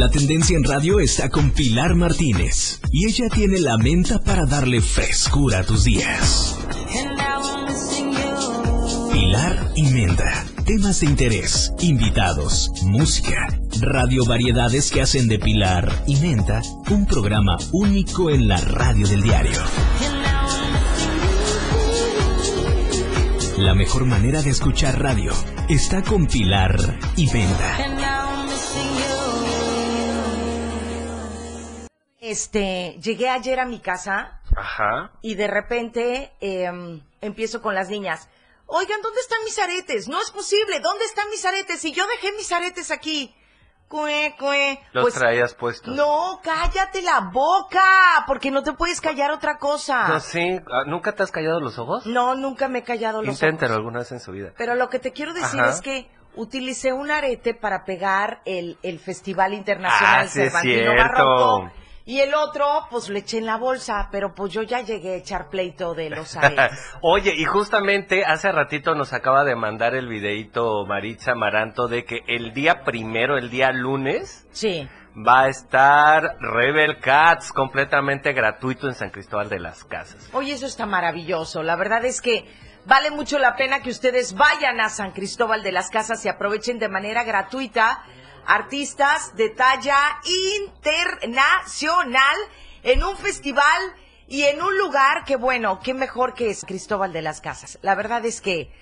La tendencia en radio está con Pilar Martínez y ella tiene la menta para darle frescura a tus días. Pilar y Menta. Temas de interés, invitados, música, radio variedades que hacen de Pilar y Menta un programa único en la radio del diario. La mejor manera de escuchar radio está con Pilar y Menta. Este, llegué ayer a mi casa Ajá. y de repente em, empiezo con las niñas. Oigan, ¿dónde están mis aretes? No es posible. ¿Dónde están mis aretes? Y yo dejé mis aretes aquí. Cue, cue. Los Pues, traías puestos. No, cállate la boca, porque no te puedes callar otra cosa. No, sí. Ah, ¿Nunca te has callado los ojos? No, nunca me he callado los Inténtalo ojos. alguna vez en su vida. Pero lo que te quiero decir Ajá. es que utilicé un arete para pegar el, el Festival Internacional Ah, sí es Cervantino cierto. Barroco. Y el otro, pues le eché en la bolsa, pero pues yo ya llegué a echar pleito de los aretes. Oye, y justamente hace ratito nos acaba de mandar el videito Maritza Maranto de que el día primero, el día lunes, Sí. va a estar Rebel Cats completamente gratuito en San Cristóbal de las Casas. Oye, eso está maravilloso. La verdad es que vale mucho la pena que ustedes vayan a San Cristóbal de las Casas y aprovechen de manera gratuita artistas de talla internacional en un festival y en un lugar que, bueno, qué mejor que es Cristóbal de las Casas. La verdad es que,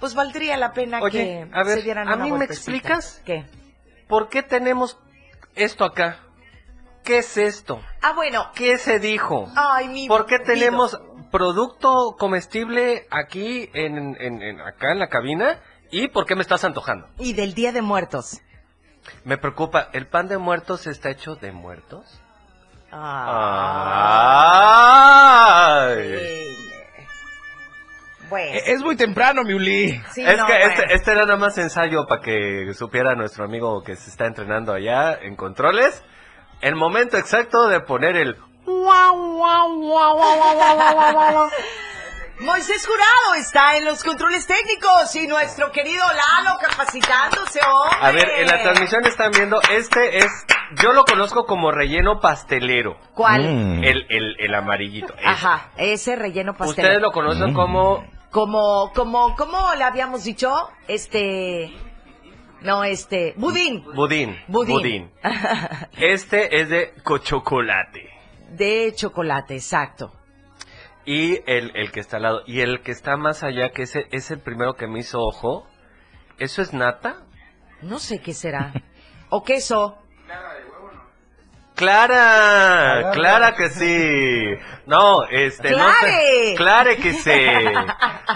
pues valdría la pena Oye, que a ver, se dieran ¿a una mí me explicas? ¿Qué? ¿Por qué tenemos esto acá? ¿Qué es esto? Ah, bueno. ¿Qué se dijo? Ay, mi ¿Por qué tenemos producto comestible aquí en, en- en- acá en la cabina? ¿Y por qué me estás antojando? Y del Día de Muertos. Me preocupa, ¿el pan de muertos está hecho de muertos? Ah. ¡Ay! Bueno. Es muy temprano, mi Uli. Sí, es no, que bueno. este, este era nada más ensayo para que supiera nuestro amigo que se está entrenando allá en controles. El momento exacto de poner el... Moisés Jurado está en los controles técnicos y nuestro querido Lalo capacitándose, hombre. A ver, en la transmisión están viendo, este es, yo lo conozco como relleno pastelero. ¿Cuál? Mm. El, el, el amarillito. ese. Ajá, ese relleno pastel. Ustedes lo conocen Mm. como... Como, como, ¿cómo le habíamos dicho? Este, no, este, budín. Budín. Budín. Este es de cochocolate. De chocolate, exacto. Y el, el que está al lado. Y el que está más allá, que ese es el primero que me hizo ojo. ¿Eso es nata? No sé qué será. O queso. Clara, Clara que sí. No, este, no. Clare que sí.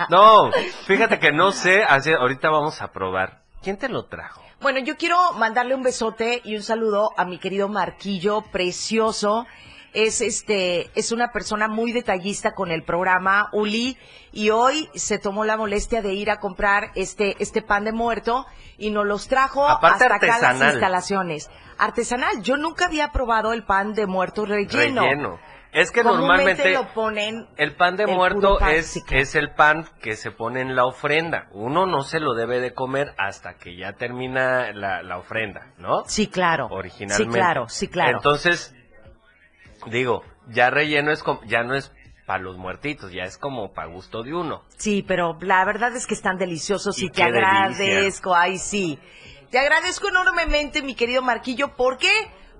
No, fíjate que no sé, así, ahorita vamos a probar. ¿Quién te lo trajo? Bueno, yo quiero mandarle un besote y un saludo a mi querido Marquillo, precioso. Es este, es una persona muy detallista con el programa Uli y hoy se tomó la molestia de ir a comprar este, este pan de muerto y nos los trajo Aparte hasta acá a las artesanal. instalaciones. Artesanal. Yo nunca había probado el pan de muerto relleno. Relleno. Es que normalmente lo ponen el pan de el muerto pan, es, sí, es el pan que se pone en la ofrenda. Uno no se lo debe de comer hasta que ya termina la, la ofrenda, ¿no? Sí, claro. Originalmente. Sí, claro, sí, claro. Entonces, digo, ya relleno es como, ya no es para los muertitos, ya es como para gusto de uno. Sí, pero la verdad es que están deliciosos y, Y te qué delicia. agradezco, ay sí. Te agradezco enormemente, mi querido Marquillo. ¿Por qué?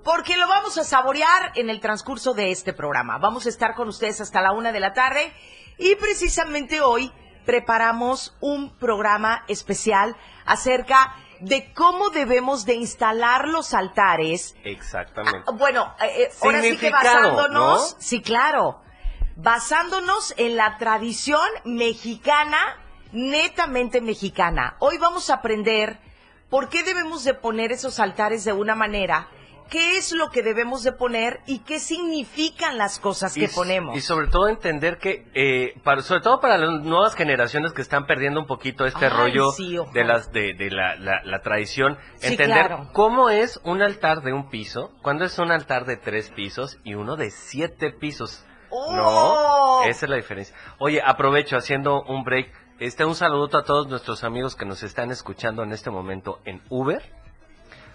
Porque lo vamos a saborear en el transcurso de este programa. Vamos a estar con ustedes hasta la una de la tarde y precisamente hoy preparamos un programa especial acerca de cómo debemos de instalar los altares Exactamente. Ah, bueno, eh, eh, ahora sí que basándonos, ¿no? sí, claro, basándonos en la tradición mexicana, netamente mexicana. Hoy vamos a aprender por qué debemos de poner esos altares de una manera, qué es lo que debemos de poner y qué significan las cosas que ponemos. Y sobre todo entender que, eh, para, sobre todo para las nuevas generaciones que están perdiendo un poquito este Ay, rollo sí, de las de, de la, la- la tradición, Sí, entender claro. cómo es un altar de un piso, cuando es un altar de tres pisos y uno de siete pisos. ¡Oh! No, esa es la diferencia. Oye, aprovecho haciendo un break. Este, un saludo a todos nuestros amigos que nos están escuchando en este momento en Uber.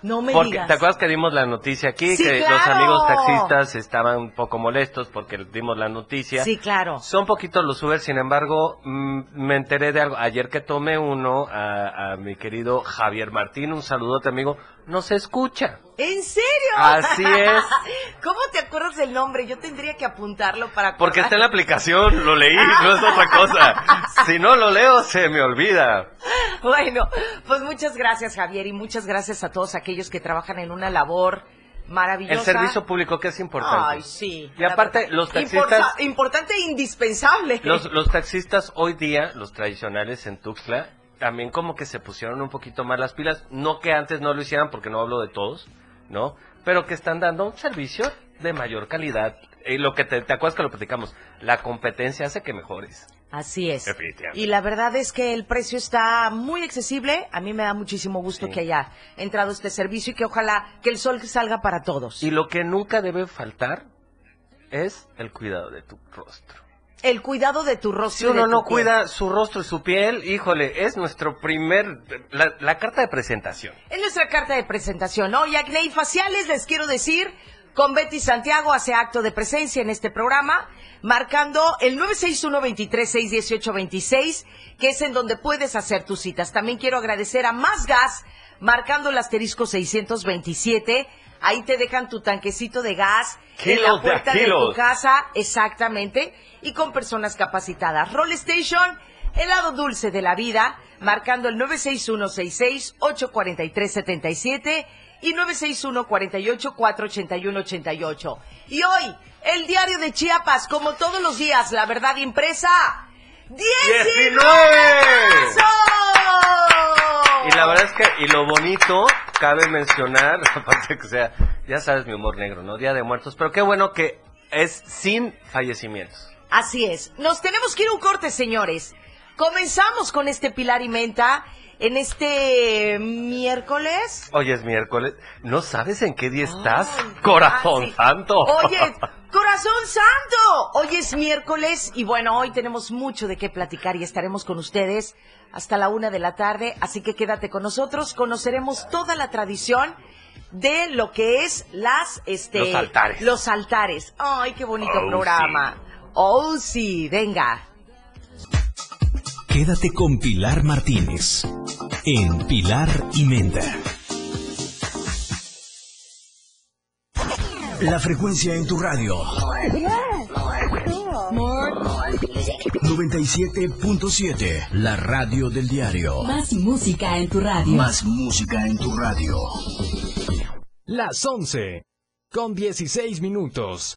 No me Porque, digas. ¿te acuerdas que dimos la noticia aquí? Sí, que los amigos taxistas estaban un poco molestos porque dimos la noticia. Sí, claro. Son poquitos los Uber, sin embargo, mm, me enteré de algo. Ayer que tomé uno a, a mi querido Javier Martín, un saludote amigo, no se escucha. ¿En serio? Así es. ¿Cómo te acuerdas del nombre? Yo tendría que apuntarlo para Porque está en la aplicación, lo leí, no es otra cosa. Si no lo leo, se me olvida. Bueno, pues muchas gracias, Javier, y muchas gracias a todos aquellos que trabajan en una labor maravillosa. El servicio público que es importante. Ay, sí. Y aparte, los taxistas- Importa- importante e indispensable. Los, los taxistas hoy día, los tradicionales en Tuxtla, también como que se pusieron un poquito más las pilas. No que antes no lo hicieran, porque no hablo de todos, ¿no? Pero que están dando un servicio de mayor calidad. Y lo que te, te acuerdas que lo platicamos, la competencia hace que mejores. Así es. Y la verdad es que el precio está muy accesible. A mí me da muchísimo gusto Sí. que haya entrado este servicio y que ojalá que el sol salga para todos. Y lo que nunca debe faltar es el cuidado de tu rostro. El cuidado de tu Si rostro. y de uno tu no piel. cuida su rostro y su piel, híjole, es nuestro primer, la, la carta de presentación. Es nuestra carta de presentación. Hoy, acné y faciales, les quiero decir, con Betty Santiago hace acto de presencia en este programa, marcando el 961-23-618-26, que es en donde puedes hacer tus citas. También quiero agradecer a Más Gas, marcando el asterisco 627. Ahí te dejan tu tanquecito de gas en la Kilos de puerta de, tu kilos. casa, exactamente, y con personas capacitadas. Roll Station, helado dulce de la vida, marcando el 961-66-843-77 y 961-48-481-88. Y hoy, el diario de Chiapas, como todos los días, la verdad impresa, ¡19! pesos! Y la verdad es que, y lo bonito, cabe mencionar, aparte que sea, ya sabes mi humor negro, ¿no? Día de Muertos, pero qué bueno que es sin fallecimientos. Así es. Nos tenemos que ir a un corte, señores. Comenzamos con este Pilar y Menta en este miércoles. Hoy es miércoles, ¿no sabes en qué día estás? Ay, Corazón santo. Oye, corazón santo. Hoy es miércoles y bueno, hoy tenemos mucho de qué platicar y estaremos con ustedes hasta la una de la tarde. Así que quédate con nosotros. Conoceremos toda la tradición de lo que es las, este, Los altares. Los altares. Ay, qué bonito Oh, programa. Oh, sí, venga. Quédate con Pilar Martínez en Pilar y Menta. La frecuencia en tu radio. 97.7, la radio del diario. Más música en tu radio. Más música en tu radio. Las 11 con 16 minutos.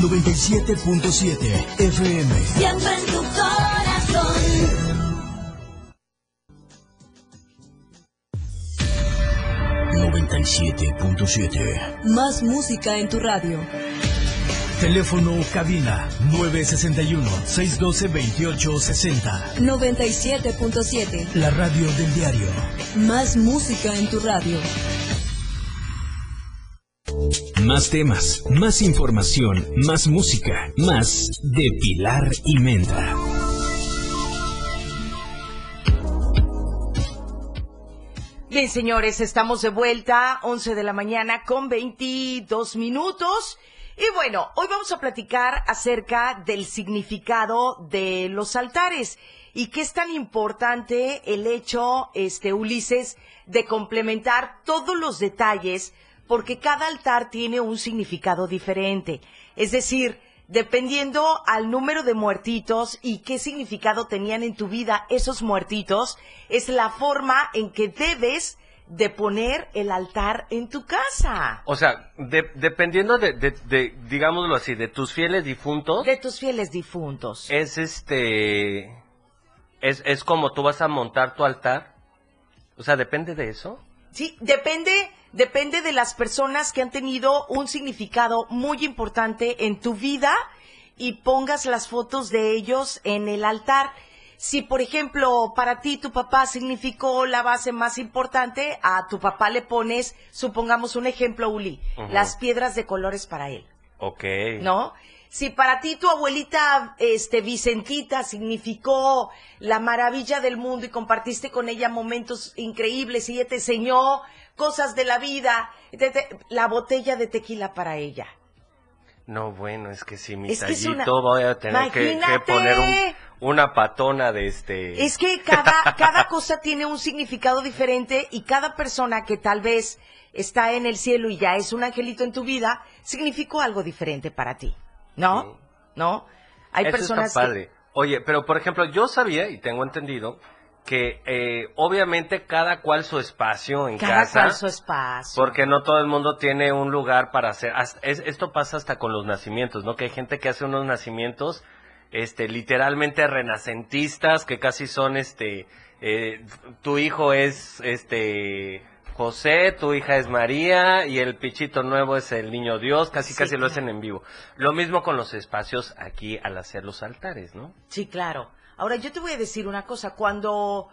97.7 FM. Siempre en tu corazón. 97.7. Más música en tu radio. Teléfono cabina 961-612-2860. 97.7. La radio del diario. Más música en tu radio. Más temas, más información, más música, más de Pilar y Menta. Bien, señores, estamos de vuelta, 11 de la mañana con 22 minutos. Y bueno, hoy vamos a platicar acerca del significado de los altares y qué es tan importante el hecho, este, Ulises, de complementar todos los detalles porque cada altar tiene un significado diferente. Es decir, dependiendo al número de muertitos y qué significado tenían en tu vida esos muertitos, es la forma en que debes de poner el altar en tu casa. O sea, de- dependiendo de, de- de, digámoslo así, de tus fieles difuntos, De tus fieles difuntos. es este, es, es como tú vas a montar tu altar. O sea, depende de eso. Sí, depende, depende de las personas que han tenido un significado muy importante en tu vida y pongas las fotos de ellos en el altar. Si, por ejemplo, para ti tu papá significó la base más importante, a tu papá le pones, supongamos un ejemplo, Uli, las piedras de colores para él. Ok. ¿no? Si para ti tu abuelita, este, Vicentita significó la maravilla del mundo y compartiste con ella momentos increíbles y ella te enseñó cosas de la vida, te- la botella de tequila para ella. No, bueno, es que si mi Es que tallito una- voy a tener que, que poner un- una patona de este... Es que cada, cada cosa tiene un significado diferente y cada persona que tal vez está en el cielo y ya es un angelito en tu vida, significó algo diferente para ti, ¿no? Sí. ¿No? Hay Eso personas está que- padre. Oye, pero por ejemplo, yo sabía y tengo entendido que eh, obviamente cada cual su espacio en cada casa. cual su espacio. Porque no todo el mundo tiene un lugar para hacer. hasta- es- esto pasa hasta con los nacimientos, ¿no? Que hay gente que hace unos nacimientos, este, literalmente renacentistas, que casi son, este, eh, tu hijo es, este, José, tu hija es María y el pichito nuevo es el niño Dios, casi Sí, casi lo hacen en vivo. Lo mismo con los espacios aquí al hacer los altares, ¿no? Sí, claro. Ahora yo te voy a decir una cosa, cuando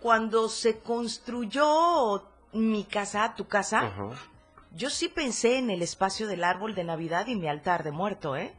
cuando se construyó mi casa, tu casa, yo sí pensé en el espacio del árbol de Navidad y mi altar de muerto, ¿eh?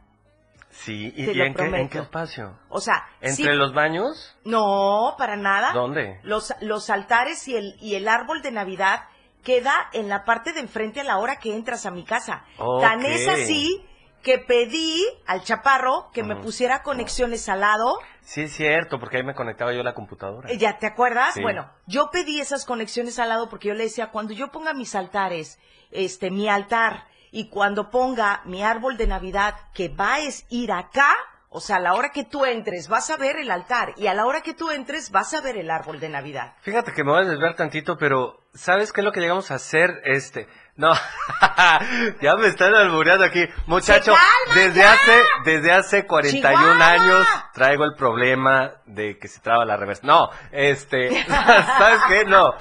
Sí, ¿y, en, qué, en prometo. qué espacio? O sea, ¿Entre sí- los baños? no, para nada. ¿Dónde? Los, los altares y el, y el árbol de Navidad queda en la parte de enfrente a la hora que entras a mi casa. Tan Ok. es así que pedí al chaparro que me pusiera conexiones al lado Sí, es cierto, porque ahí me conectaba yo a la computadora. Eh, ¿Ya te acuerdas? Sí. Bueno, yo pedí esas conexiones al lado porque yo le decía, cuando yo ponga mis altares, este, mi altar, y cuando ponga mi árbol de Navidad, que va a es ir acá, o sea, a la hora que tú entres vas a ver el altar, y a la hora que tú entres vas a ver el árbol de Navidad. Fíjate que me voy a desviar tantito, pero ¿sabes qué es lo que llegamos a hacer? Este, no, ya me están albureando aquí. Muchacho, ¡Se calma desde hace, desde hace 41 ¡Chihuahua! años traigo el problema de que se traba la reversa. No, este, ¿sabes qué? No.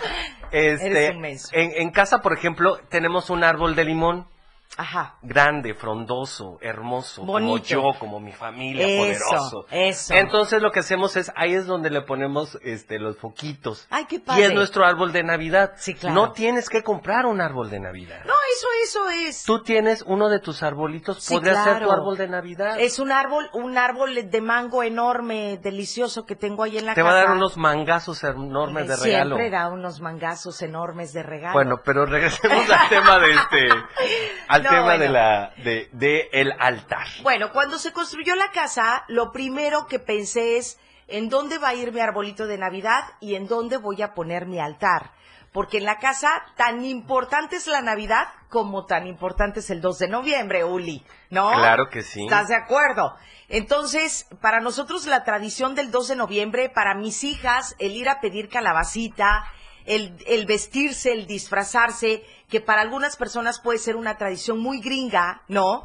Este, en, en casa, por ejemplo, tenemos un árbol de limón Ajá. grande, frondoso, hermoso, como yo, como mi familia, Eso, poderoso. eso. Entonces lo que hacemos es, ahí es donde le ponemos este los foquitos. Ay, qué Y padre. es nuestro árbol de Navidad. Sí, claro. No tienes que comprar un árbol de Navidad. No, eso, eso es. Tú tienes uno de tus arbolitos, Sí, podría ser tu árbol de Navidad. Es un árbol, un árbol de mango enorme, delicioso que tengo ahí en la Te casa. va a dar unos mangazos enormes de regalo. Siempre da unos mangazos enormes de regalo. Bueno, pero regresemos al tema de este, al No, tema bueno. de la, de, de el altar. Bueno, cuando se construyó la casa, lo primero que pensé es en dónde va a ir mi arbolito de Navidad y en dónde voy a poner mi altar. Porque en la casa tan importante es la Navidad como tan importante es el 2 de noviembre, Uli, ¿no? Claro que sí. ¿Estás de acuerdo? Entonces, para nosotros la tradición del 2 de noviembre, para mis hijas, el ir a pedir calabacita, el, el vestirse, el disfrazarse, que para algunas personas puede ser una tradición muy gringa, ¿no?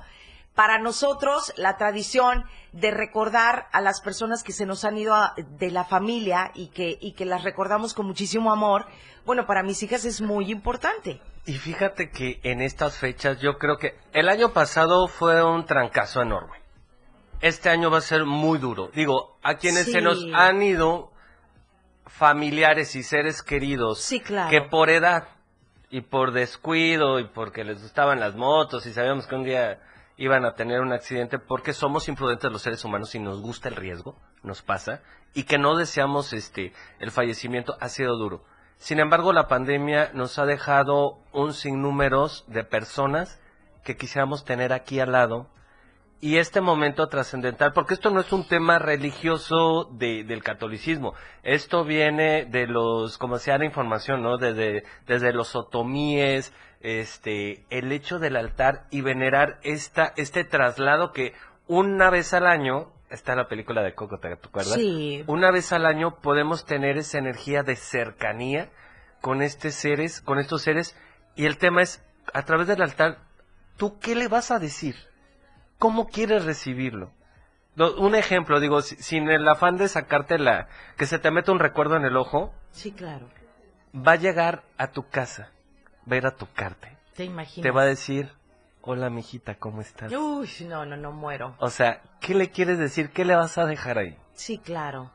Para nosotros, la tradición de recordar a las personas que se nos han ido a- de la familia y que, y que las recordamos con muchísimo amor, bueno, para mis hijas es muy importante. Y fíjate que en estas fechas yo creo que el año pasado fue un trancazo enorme. Este año va a ser muy duro. Digo, a quienes Sí. se nos han ido familiares y seres queridos Sí, claro. que por edad y por descuido y porque les gustaban las motos y sabíamos que un día iban a tener un accidente porque somos imprudentes los seres humanos y nos gusta el riesgo, nos pasa, y que no deseamos este el fallecimiento ha sido duro. Sin embargo, la pandemia nos ha dejado un sinnúmeros de personas que quisiéramos tener aquí al lado y este momento trascendental, porque esto no es un tema religioso de- del catolicismo, esto viene de los, como se da información, ¿no? Desde, desde los otomíes, este, el hecho del altar y venerar esta, este traslado que una vez al año, está la película de Coco, ¿te acuerdas? Sí. Una vez al año podemos tener esa energía de cercanía con estos seres, con estos seres, y el tema es, a través del altar, ¿tú qué le vas a decir? ¿Cómo quieres recibirlo? Lo- Un ejemplo, digo, si- sin el afán de sacarte la, que se te mete un recuerdo en el ojo, Sí, claro. va a llegar a tu casa, va a ir a tocarte, Te imaginas. te va a decir, hola mijita, ¿cómo estás? Uy, no, no, no muero. O sea, ¿qué le quieres decir? ¿Qué le vas a dejar ahí? Sí, claro.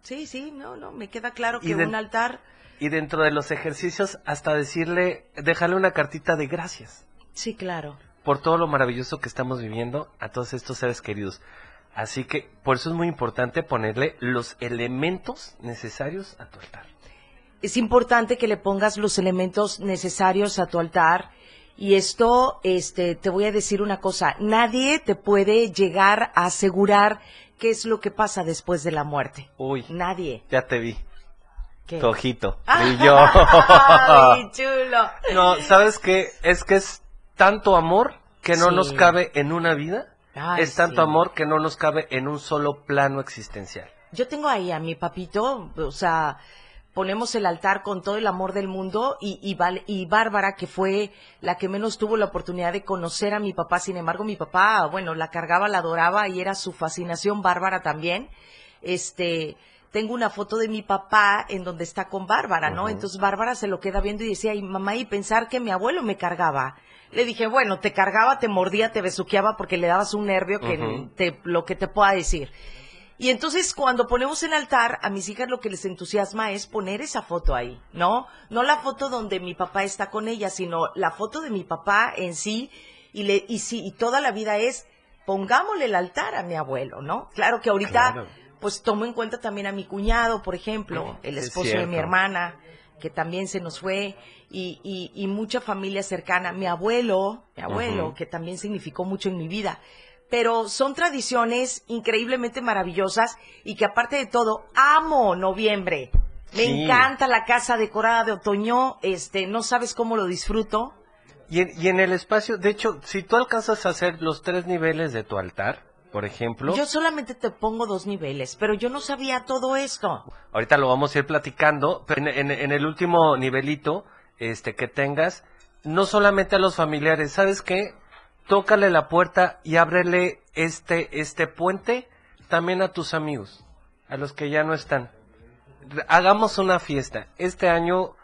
Sí, sí, no, no, me queda claro que de- un altar, Y dentro de los ejercicios, hasta decirle, dejarle una cartita de gracias sí, claro. Por todo lo maravilloso que estamos viviendo a todos estos seres queridos. Así que por eso es muy importante ponerle los elementos necesarios a tu altar. Es importante que le pongas los elementos necesarios a tu altar. Y esto, este, te voy a decir una cosa, nadie te puede llegar a asegurar qué es lo que pasa después de la muerte. Uy, Nadie. ya te vi, ¿Qué? tu ojito, ¡Ay, chulo! No, ¿sabes qué? Es que es tanto amor que no Sí. nos cabe en una vida. Ay, es tanto sí. amor que no nos cabe en un solo plano existencial. Yo tengo ahí a mi papito, o sea, ponemos el altar con todo el amor del mundo y, y, Bárbara, que fue la que menos tuvo la oportunidad de conocer a mi papá, sin embargo, mi papá, bueno, la cargaba, la adoraba y era su fascinación Bárbara también. Este, tengo una foto de mi papá en donde está con Bárbara, ¿no? Entonces Bárbara se lo queda viendo y decía, ay, mamá, y pensar que mi abuelo me cargaba. Le dije, bueno, te cargaba, te mordía, te besuqueaba porque le dabas un nervio que te, lo que te pueda decir. Y entonces cuando ponemos en altar, a mis hijas lo que les entusiasma es poner esa foto ahí, ¿no? No la foto donde mi papá está con ella, sino la foto de mi papá en sí. Y, le, y, sí, y toda la vida es, pongámosle el altar a mi abuelo, ¿no? Claro que ahorita, Claro. pues tomo en cuenta también a mi cuñado, por ejemplo, el Es esposo de mi hermana, que también se nos fue, y, y, y mucha familia cercana. Mi abuelo, mi abuelo, que también significó mucho en mi vida. Pero son tradiciones increíblemente maravillosas y que aparte de todo, amo noviembre. Me Sí. encanta la casa decorada de otoño, este, no sabes cómo lo disfruto. Y en, y en el espacio, de hecho, si tú alcanzas a hacer los tres niveles de tu altar, por ejemplo, Yo solamente te pongo dos niveles, pero yo no sabía todo esto. ahorita lo vamos a ir platicando, pero en, en- en el último nivelito este, que tengas, no solamente a los familiares, ¿sabes qué? Tócale la puerta y ábrele este, este puente también a tus amigos, a los que ya no están. Hagamos una fiesta. Este año,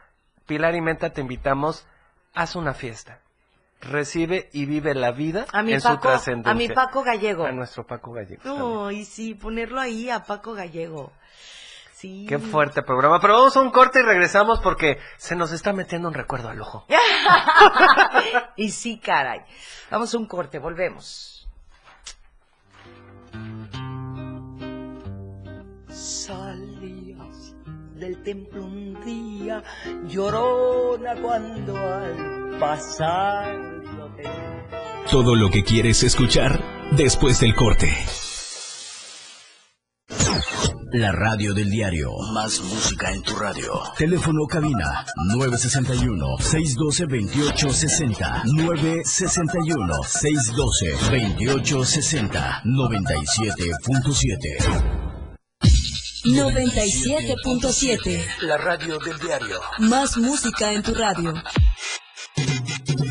Pilar y Menta, te invitamos, haz una fiesta. Recibe y vive la vida A mi en su trascendencia. a mi Paco Gallego. A nuestro Paco Gallego. también. Ay, sí, ponerlo ahí a Paco Gallego. Sí. Qué fuerte programa. Pero vamos a un corte y regresamos porque se nos está metiendo un recuerdo al ojo. y sí, caray. Vamos a un corte, volvemos. Salías del templo un día, llorona cuando al pasar Todo lo que quieres escuchar después del corte. La radio del diario. Más música en tu radio. Teléfono cabina 961-612-2860. 961-612-2860. 97.7. 97.7. La radio del diario. Más música en tu radio.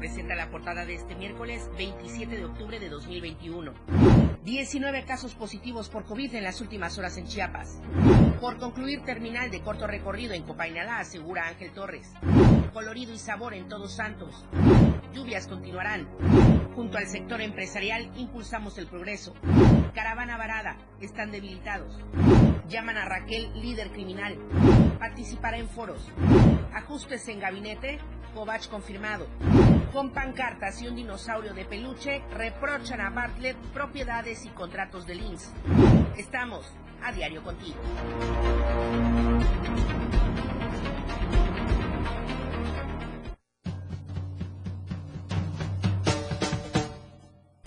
La radio del diario presenta la portada de este miércoles 27 de octubre de 2021. 19 casos positivos por COVID en las últimas horas en Chiapas. Por concluir terminal de corto recorrido en Copainalá, asegura Ángel Torres. Colorido y sabor en Todos Santos. Lluvias continuarán. Junto al sector empresarial impulsamos el progreso. Caravana varada, están debilitados. Llaman a Raquel líder criminal. Participará en foros. Ajustes en gabinete, Kovach confirmado. Con pancartas y un dinosaurio de peluche, reprochan a Bartlett propiedades y contratos de Links. Estamos a diario contigo.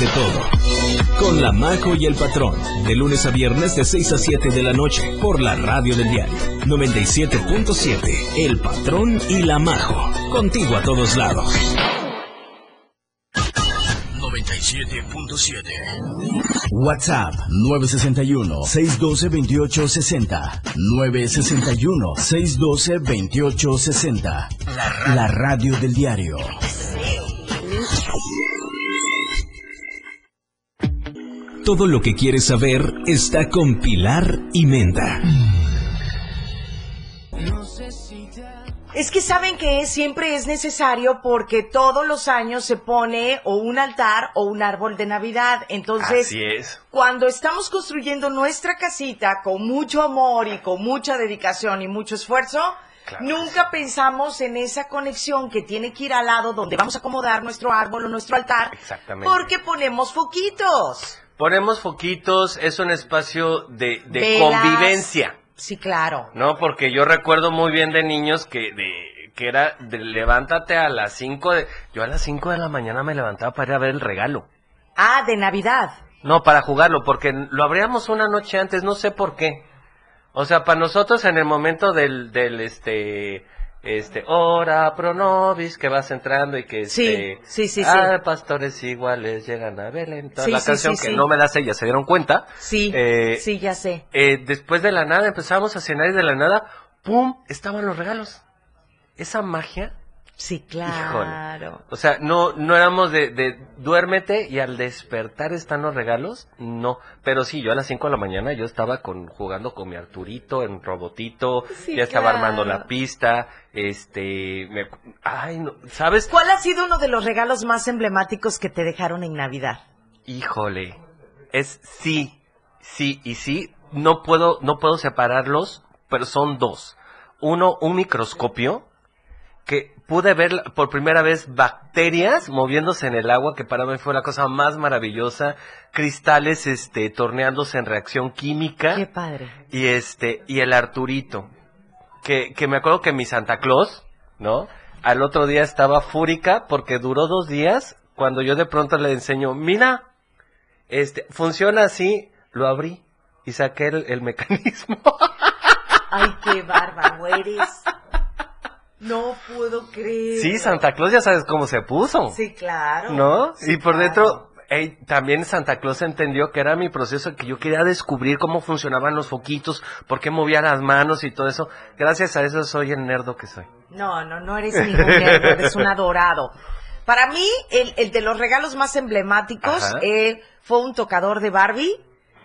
De todo, con la Majo y el Patrón, de lunes a viernes de 6 a 7 de la noche, por la radio del diario. 97.7, El Patrón y la Majo, contigo a todos lados. 97.7 WhatsApp 961-612-2860 961-612-2860 la, la radio del diario Todo lo que quieres saber está con Pilar y Menda. Es que saben que siempre es necesario porque todos los años se pone o un altar o un árbol de Navidad. Entonces, Así es. cuando estamos construyendo nuestra casita con mucho amor y con mucha dedicación y mucho esfuerzo, Claro. nunca pensamos en esa conexión que tiene que ir al lado donde vamos a acomodar nuestro árbol o nuestro altar. Exactamente. Porque ponemos foquitos. Ponemos foquitos, es un espacio de, convivencia, Sí, claro. ¿no? Porque yo recuerdo muy bien de niños que de que era de levántate a las 5 de... Yo a las 5 de la mañana me levantaba para ir a ver el regalo. Ah, de Navidad. No, para jugarlo, porque lo abríamos una noche antes, no sé por qué. O sea, para nosotros en el momento del, del este, este, ora pro nobis, que vas entrando y que Sí, este, sí, sí, sí. ah, pastores iguales llegan a Belén, toda la canción que no me la sé, ya se dieron cuenta. Sí, Eh, sí, ya sé. Eh, después de la nada empezamos a cenar y de la nada, ¡pum! estaban los regalos. Esa magia, Sí, claro. o sea, no, no éramos de, de duérmete y al despertar están los regalos, no. Pero sí, yo a las 5 de la mañana yo estaba con, jugando con mi Arturito en robotito, Sí, ya estaba claro. armando la pista, este, me- ay, no, ¿sabes? ¿Cuál ha sido uno de los regalos más emblemáticos que te dejaron en Navidad? Híjole, es sí, sí y sí, no puedo, no puedo separarlos, pero son dos. Uno, un microscopio, que pude ver por primera vez bacterias moviéndose en el agua, que para mí fue la cosa más maravillosa, cristales, este, torneándose en reacción química, Qué padre. y este, y el Arturito, que, que me acuerdo que mi Santa Claus, ¿no? Al otro día estaba fúrica porque duró dos días, cuando yo de pronto le enseño, mira, este, funciona así, lo abrí y saqué el, el mecanismo. Ay, qué bárbaro eres. No puedo creer. sí, Santa Claus ya sabes cómo se puso. Sí, claro. ¿No? Sí, y por claro. dentro, ey, también Santa Claus entendió que era mi proceso, que yo quería descubrir cómo funcionaban los foquitos, por qué movía las manos y todo eso. Gracias a eso soy el nerdo que soy. No, no, no eres ningún nerdo, eres un adorado. Para mí, el, el de los regalos más emblemáticos eh, fue un tocador de Barbie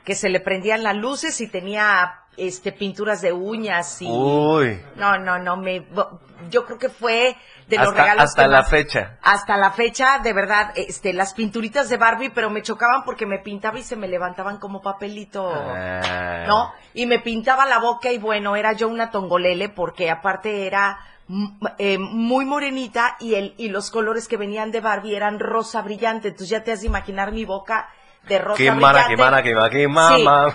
que se le prendían las luces y tenía este pinturas de uñas y Uy. no, no, no me yo creo que fue de los Hasta, regalos hasta que la fecha. hasta la fecha, de verdad, este, las pinturitas de Barbie, pero me chocaban porque me pintaba y se me levantaban como papelito. Ah. ¿no? Y me pintaba la boca y bueno, era yo una tongolele porque aparte era eh, muy morenita y el y los colores que venían de Barbie eran rosa brillante, entonces ya te has de imaginar mi boca de rosa Qué brillante.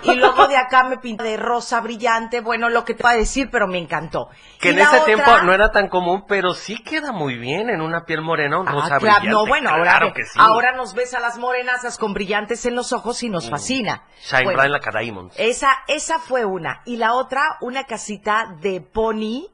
Sí, y luego de acá me pinta de rosa brillante, bueno, lo que te va a decir, pero me encantó. Que Y en la ese otra- tiempo no era tan común, pero sí queda muy bien en una piel morena, un Ah, rosa claro, brillante. no, bueno, ahora, claro ve- que sí. ahora nos ves a las morenazas con brillantes en los ojos y nos fascina. Shine Bueno, bright like a diamond. esa, esa fue una. Y la otra, una casita de pony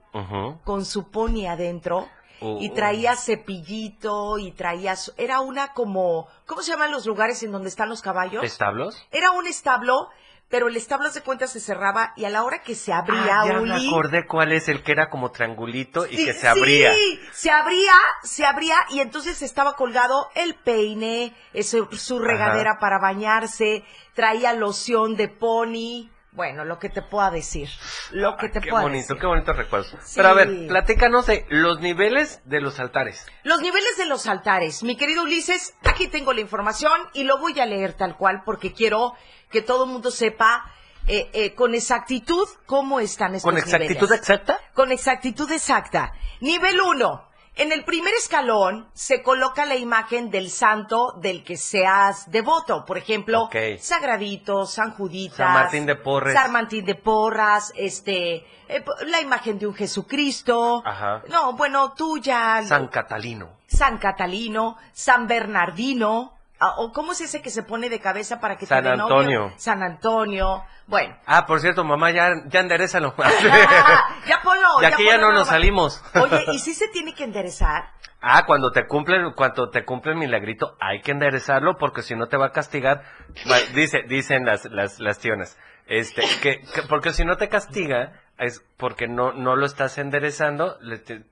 con su pony adentro. Oh. Y traía cepillito y traía... Era una como... ¿Cómo se llaman los lugares en donde están los caballos? ¿Establos? Era un establo, pero el establo de cuenta se cerraba y a la hora que se abría, Ah, ya me acordé cuál es el que era como triangulito y que se abría. Sí, se abría, se abría y entonces estaba colgado el peine, eso, su regadera para bañarse, traía loción de pony. Bueno, lo que te pueda decir. Lo que Ah, te qué pueda bonito, decir. qué bonitos recuerdos. Sí. Pero a ver, platícanos de los niveles de los altares. Los niveles de los altares. Mi querido Ulises, aquí tengo la información y lo voy a leer tal cual porque quiero que todo el mundo sepa eh, eh, con exactitud cómo están estos ¿Con exactitud niveles. exacta? con exactitud exacta. Nivel 1. En el primer escalón se coloca la imagen del santo del que seas devoto. Por ejemplo. Sagradito, San Juditas. San Martín de Porres. San Martín de Porras, este, eh, la imagen de un Jesucristo. Ajá. No, bueno, tú ya. San Catalino. San Catalino, San Bernardino, o cómo es ese que se pone de cabeza para que San te dé novio? Antonio. San Antonio. Bueno. Ah, por cierto, mamá, ya, ya enderezalo. ya ponlo. Y aquí ya ponlo no nos salimos. Oye, ¿y si se tiene que enderezar? Ah, cuando te cumple, cuando te cumple el milagrito, hay que enderezarlo porque si no te va a castigar. Dice, dicen las, las, las tionas. Este, que, que- porque si no te castiga, es porque no, no lo estás enderezando,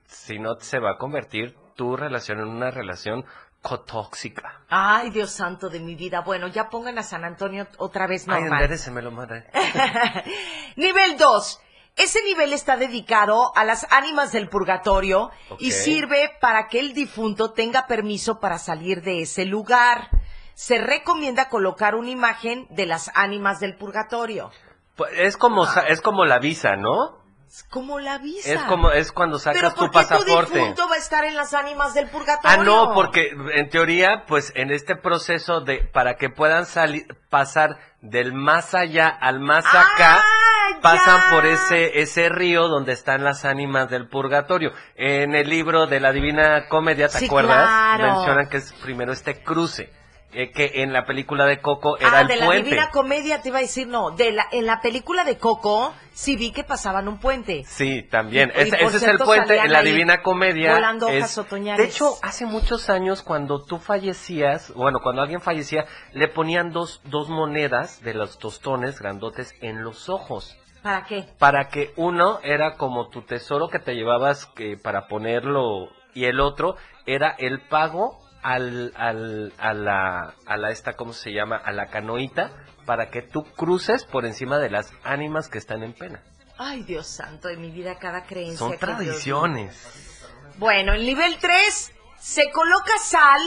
si no se va a convertir tu relación en una relación cotóxica. Ay, Dios santo de mi vida. Bueno, ya pongan a San Antonio otra vez Ay, normal. enderecemelo, madre. nivel 2. Ese nivel está dedicado a las ánimas del purgatorio y sirve para que el difunto tenga permiso para salir de ese lugar. Se recomienda colocar una imagen de las ánimas del purgatorio. Pues, Es como, sa- es como la visa, ¿no? Es como la visa. Es como, es cuando Pero sacas ¿por tu qué tu pasaporte. difunto va a estar en las ánimas del purgatorio? Ah, no, porque en teoría, pues en este proceso de para que puedan salir pasar del más allá al más acá, ¡Ah, pasan ya! por ese ese río donde están las ánimas del purgatorio. En el libro de la Divina Comedia, ¿te Sí, acuerdas? claro. Mencionan que es primero este cruce, eh, que en la película de Coco era ah, el de la. Divina Comedia te iba a decir, no, de la, en la película de Coco sí vi que pasaban un puente. Sí, también. Y- y Ese, es el puente en la Divina Comedia. volando hojas es- otoñales. De hecho, hace muchos años cuando tú fallecías, bueno, cuando alguien fallecía, le ponían dos, dos monedas de los tostones grandotes en los ojos. ¿Para qué? Para que uno era como tu tesoro que te llevabas que, para ponerlo y el otro era el pago al, al, a la, a la esta, ¿cómo se llama? A la canoita para que tú cruces por encima de las ánimas que están en pena. Ay, Dios santo de mi vida, cada creencia. Son Dios tradiciones. Bueno, en nivel 3 se coloca sal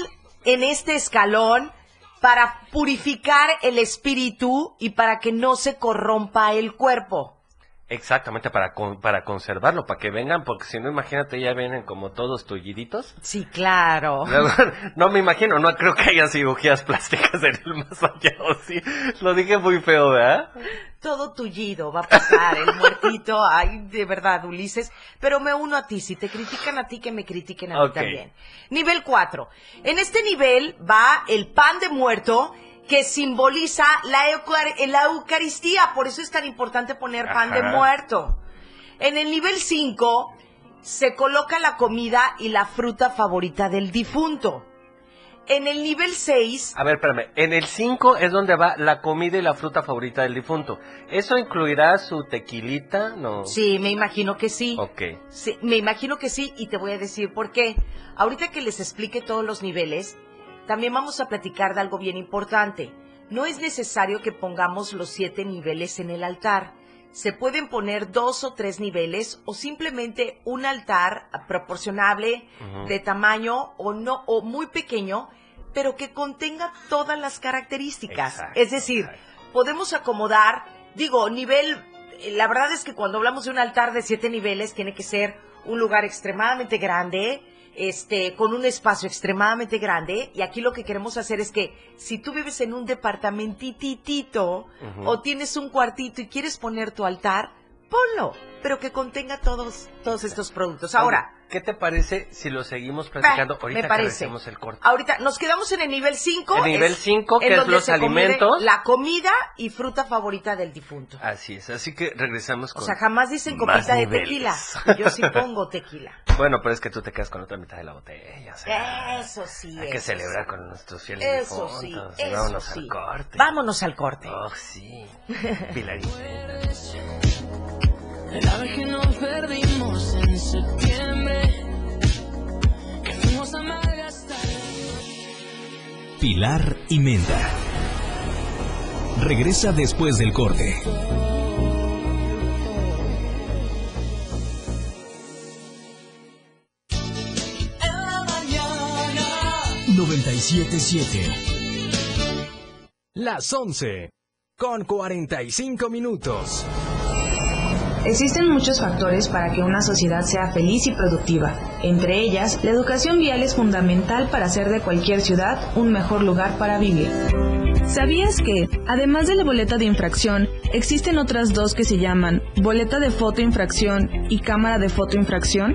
en este escalón para purificar el espíritu y para que no se corrompa el cuerpo. Exactamente, para, con- para conservarlo, para que vengan, porque si no, imagínate, ya vienen como todos tulliditos. Sí, claro. No me imagino, no creo que haya cirugías plásticas en el más allá, o sí. Lo dije muy feo, ¿verdad? Todo tullido va a pasar, el muertito, ay, de verdad, Ulises. Pero me uno a ti, si te critican a ti, que me critiquen a mí también. Nivel 4. En este nivel va el pan de muerto que simboliza la, eucar- la Eucaristía. Por eso es tan importante poner pan de muerto. En el nivel 5 se coloca la comida y la fruta favorita del difunto. En el nivel 6 A ver, espérame. En el 5 es donde va la comida y la fruta favorita del difunto. ¿Eso incluirá su tequilita? No. Sí, me imagino que sí. Ok. Sí, me imagino que sí y te voy a decir por qué. Ahorita que les explique todos los niveles, también vamos a platicar de algo bien importante. No es necesario que pongamos los siete niveles en el altar. Se pueden poner dos o tres niveles o simplemente un altar proporcionable de tamaño o no o muy pequeño, pero que contenga todas las características. Exacto, es decir, exacto. podemos acomodar, digo, nivel, eh, la verdad es que cuando hablamos de un altar de siete niveles tiene que ser un lugar extremadamente grande, este, con un espacio extremadamente grande, y aquí lo que queremos hacer es que si tú vives en un departamentitito o tienes un cuartito y quieres poner tu altar, ponlo, pero que contenga todos, todos estos productos. Ahora, ¿Qué te parece si lo seguimos platicando ahorita me que parece. el corte? Ahorita nos quedamos en el nivel 5. El nivel cinco, que es los alimentos. La comida y fruta favorita del difunto. Así es, así que regresamos O con... sea, jamás dicen copita de tequila. Yo sí pongo tequila. Bueno, pero es que tú te quedas con otra mitad de la botella, o Eso sí. Hay que celebrar sí. con nuestros fieles Eso sí, difuntos. y eso vámonos sí. al corte. Vámonos al corte. Oh, sí. Pilarita. La vez que nos perdimos en septiembre, que fuimos a malgastar. Pilar y Menda. Regresa después del corte. En la mañana. 977. Las 11 con 45 minutos. Existen muchos factores para que una sociedad sea feliz y productiva. Entre ellas, la educación vial es fundamental para hacer de cualquier ciudad un mejor lugar para vivir. ¿Sabías que, además de la boleta de infracción, existen otras dos que se llaman boleta de fotoinfracción y cámara de fotoinfracción?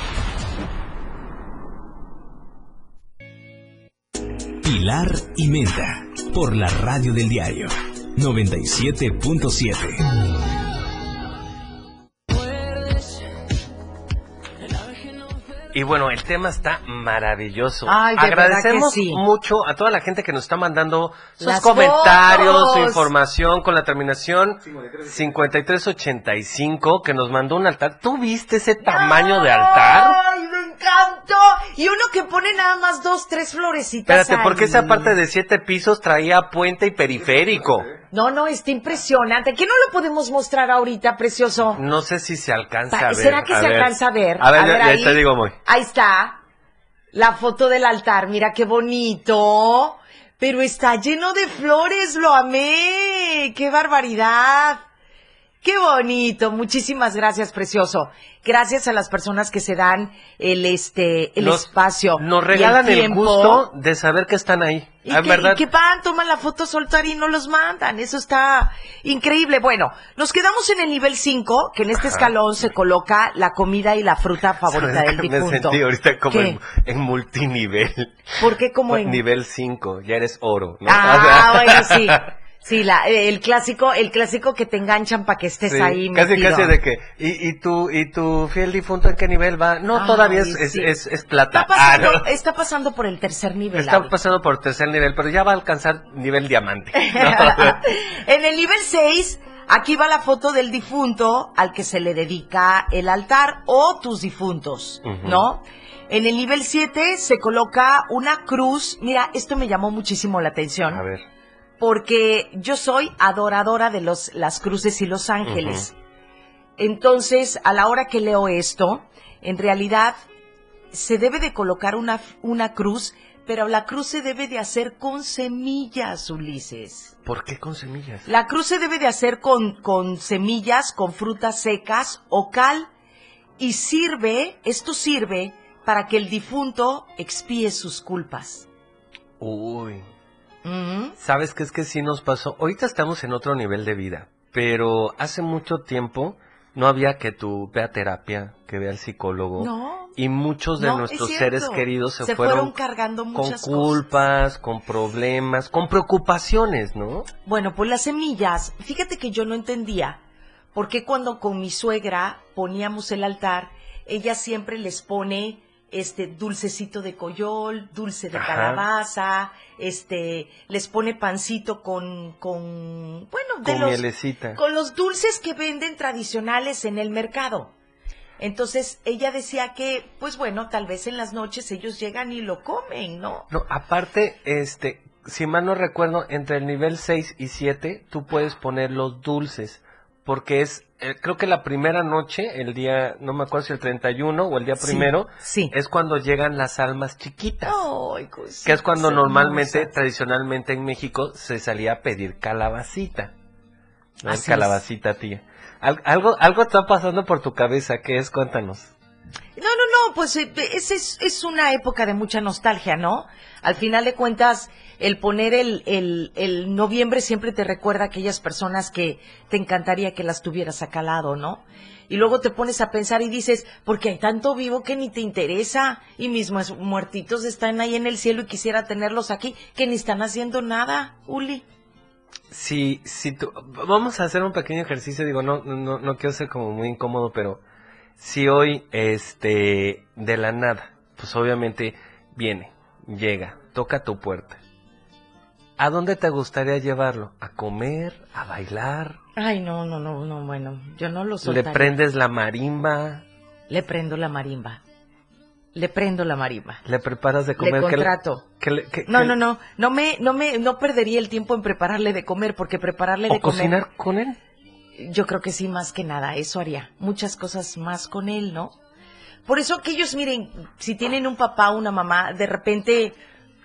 Pilar y Menta, por la radio del diario 97.7. Y bueno, el tema está maravilloso. Ay, de verdad Agradecemos que sí. mucho a toda la gente que nos está mandando sus Las comentarios, su información con la terminación 5385 que nos mandó un altar. ¿Tú viste ese tamaño de altar? ¡Ay, me encantó! Y uno que pone nada más dos, tres florecitas. Espérate, porque ahí. esa parte de siete pisos traía puente y periférico. No, no, está impresionante. ¿Qué no lo podemos mostrar ahorita, precioso? No sé si se alcanza Pa- a ver. ¿Será que a se ver. alcanza a ver? A ver, ya, ya ahí. te digo, muy. Ahí está. La foto del altar. Mira qué bonito. Pero está lleno de flores. Lo amé. ¡Qué barbaridad! Qué bonito. Muchísimas gracias, precioso. Gracias a las personas que se dan el este el Nos- espacio. Nos regalan el, gusto de saber que están ahí. Y Ah, que, ¿verdad? y que van, toman la foto soltar y no los mandan. Eso está increíble. Bueno, nos quedamos en el nivel 5, que en este Ajá. escalón se coloca la comida y la fruta favorita ¿Sabes del qué? Me difunto. sentí ahorita como en, en multinivel. ¿Por qué como en...? Nivel 5, ya eres oro, ¿no? Ah, bueno, sí. Sí, la, el clásico, el clásico que te enganchan para que estés Sí, ahí casi metido. casi de que y, y tu y tu fiel difunto en qué nivel va no Ay, todavía es, es, sí. es, es plata Está pasando, Ah, no. está pasando por el tercer nivel. está pasando por tercer nivel pero ya va a alcanzar nivel diamante ¿no? en el nivel 6, aquí va la foto del difunto al que se le dedica el altar o tus difuntos. ¿no? En el nivel 7 se coloca una cruz. Mira, esto me llamó muchísimo la atención. a ver porque yo soy adoradora de los, las cruces y los ángeles. Entonces, a la hora que leo esto, en realidad se debe de colocar una, una cruz, pero la cruz se debe de hacer con semillas, Ulises. ¿por qué con semillas? La cruz se debe de hacer con, con semillas, con frutas secas o cal, y sirve, esto sirve para que el difunto expíe sus culpas. uy Sabes qué es que sí nos pasó. Ahorita estamos en otro nivel de vida pero hace mucho tiempo no había que tú vea terapia que vea el psicólogo. No. y muchos de No, nuestros seres queridos se, Se fueron, fueron cargando con muchas culpas, con problemas, con preocupaciones, ¿no? Bueno, pues las semillas, fíjate que yo no entendía por qué cuando con mi suegra poníamos el altar, ella siempre les pone este dulcecito de coyol, dulce de Ajá. calabaza, este, les pone pancito con, con, bueno, de Con los, mielecita. con los dulces que venden tradicionales en el mercado. Entonces ella decía que, pues bueno, tal vez en las noches ellos llegan y lo comen, ¿no? No, aparte, este, si mal no recuerdo, entre el nivel 6 y 7, tú puedes poner los dulces. Porque es, eh, creo que la primera noche, el día, no me acuerdo si el 31 o el día primero, sí. es cuando llegan las almas chiquitas. Ay, cositas que es cuando normalmente, tradicionalmente en México, se salía a pedir calabacita. ¿no? Es. calabacita, tía. Al- algo, algo está pasando por tu cabeza, ¿qué es? Cuéntanos. No, no, no, pues eh, es, es, es una época de mucha nostalgia, ¿no? Al final de cuentas, el poner el, el, el noviembre siempre te recuerda a aquellas personas que te encantaría que las tuvieras acá al lado, ¿no? Y luego te pones a pensar y dices, porque hay tanto vivo que ni te interesa y mis muertitos están ahí en el cielo y quisiera tenerlos aquí que ni están haciendo nada, Uli. Si, si tú, vamos a hacer un pequeño ejercicio, digo, no, no, no quiero ser como muy incómodo, pero si hoy, este, de la nada, pues obviamente viene, llega, toca tu puerta. ¿A dónde te gustaría llevarlo? ¿A comer? ¿A bailar? Ay, no, no, no, no, bueno, yo no lo ¿Le soltaría. prendes la marimba? Le prendo la marimba. Le prendo la marimba. ¿Le preparas de Le comer? ¿Qué contrato. qué le- qué- No, qué- no, no, no me, no me, no perdería el tiempo en prepararle de comer, porque prepararle de ¿O cocinar comer, con él? Yo creo que sí, más que nada, eso haría. Muchas cosas más con él, ¿no? Por eso que ellos, miren, si tienen un papá o una mamá, de repente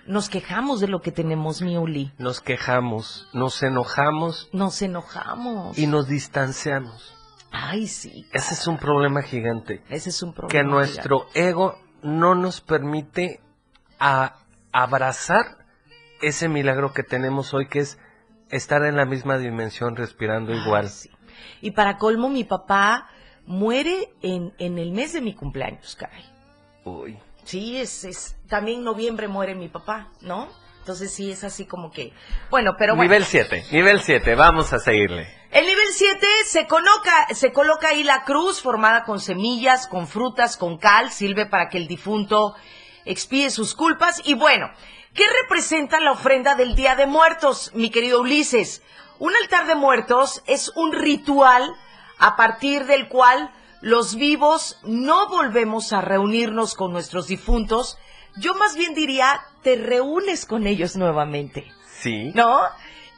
nos quejamos de lo que tenemos, mi Uli. Nos quejamos, nos enojamos Nos enojamos. y nos distanciamos. Ay, sí. Ese es un problema gigante. Ese es un problema. que nuestro ego no nos permite a abrazar ese milagro que tenemos hoy, que es estar en la misma dimensión, respirando Ay, igual. sí. Y para colmo, mi papá muere en, en el mes de mi cumpleaños, caray. Uy. Sí, es, es, también noviembre muere mi papá, ¿no? Entonces sí es así como que, bueno, pero bueno. Nivel 7, nivel 7, vamos a seguirle. El nivel 7 se coloca, se coloca ahí la cruz formada con semillas, con frutas, con cal, sirve para que el difunto expíe sus culpas. Y bueno, ¿qué representa la ofrenda del Día de Muertos, mi querido Ulises? Un altar de muertos es un ritual a partir del cual los vivos no volvemos a reunirnos con nuestros difuntos. Yo más bien diría, te reúnes con ellos nuevamente. Sí. ¿No?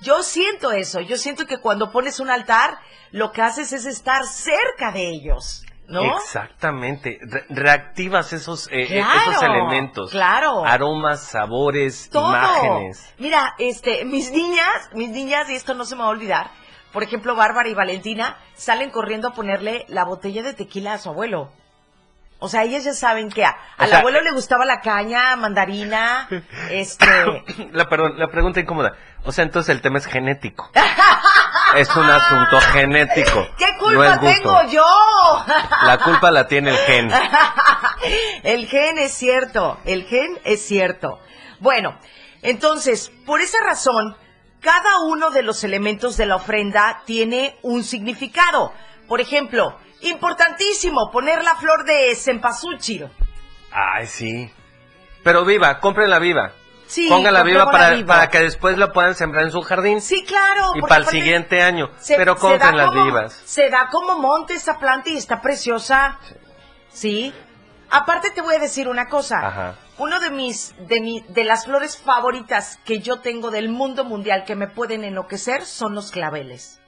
Yo siento eso. Yo siento que cuando pones un altar, lo que haces es estar cerca de ellos. ¿No? Exactamente. Re- reactivas esos, eh, eh, Claro, esos elementos. claro. Aromas, sabores, Todo. imágenes. Mira, este, mis niñas, mis niñas, y esto no se me va a olvidar. Por ejemplo, Bárbara y Valentina salen corriendo a ponerle la botella de tequila a su abuelo. O sea, ellas ya saben que a- al sea, abuelo le gustaba la caña, mandarina, este, La, perdón, la pregunta incómoda. O sea, entonces el tema es genético. es un asunto genético. ¿qué culpa tengo yo? La culpa la tiene el gen. el gen es cierto, el gen es cierto. Bueno, entonces, por esa razón, cada uno de los elementos de la ofrenda tiene un significado. Por ejemplo, importantísimo, poner la flor de cempasúchil. Ay, sí. Pero viva, cómprenla viva. Sí, Póngala viva para, viva. para que después la puedan sembrar en su jardín. Sí, claro. y para el siguiente año. se- Pero cómprenlas vivas. Se da como monte esa planta y está preciosa. Sí. Aparte te voy a decir una cosa. Ajá. Uno de mis, de mi, de las flores favoritas que yo tengo del mundo mundial que me pueden enloquecer son los claveles.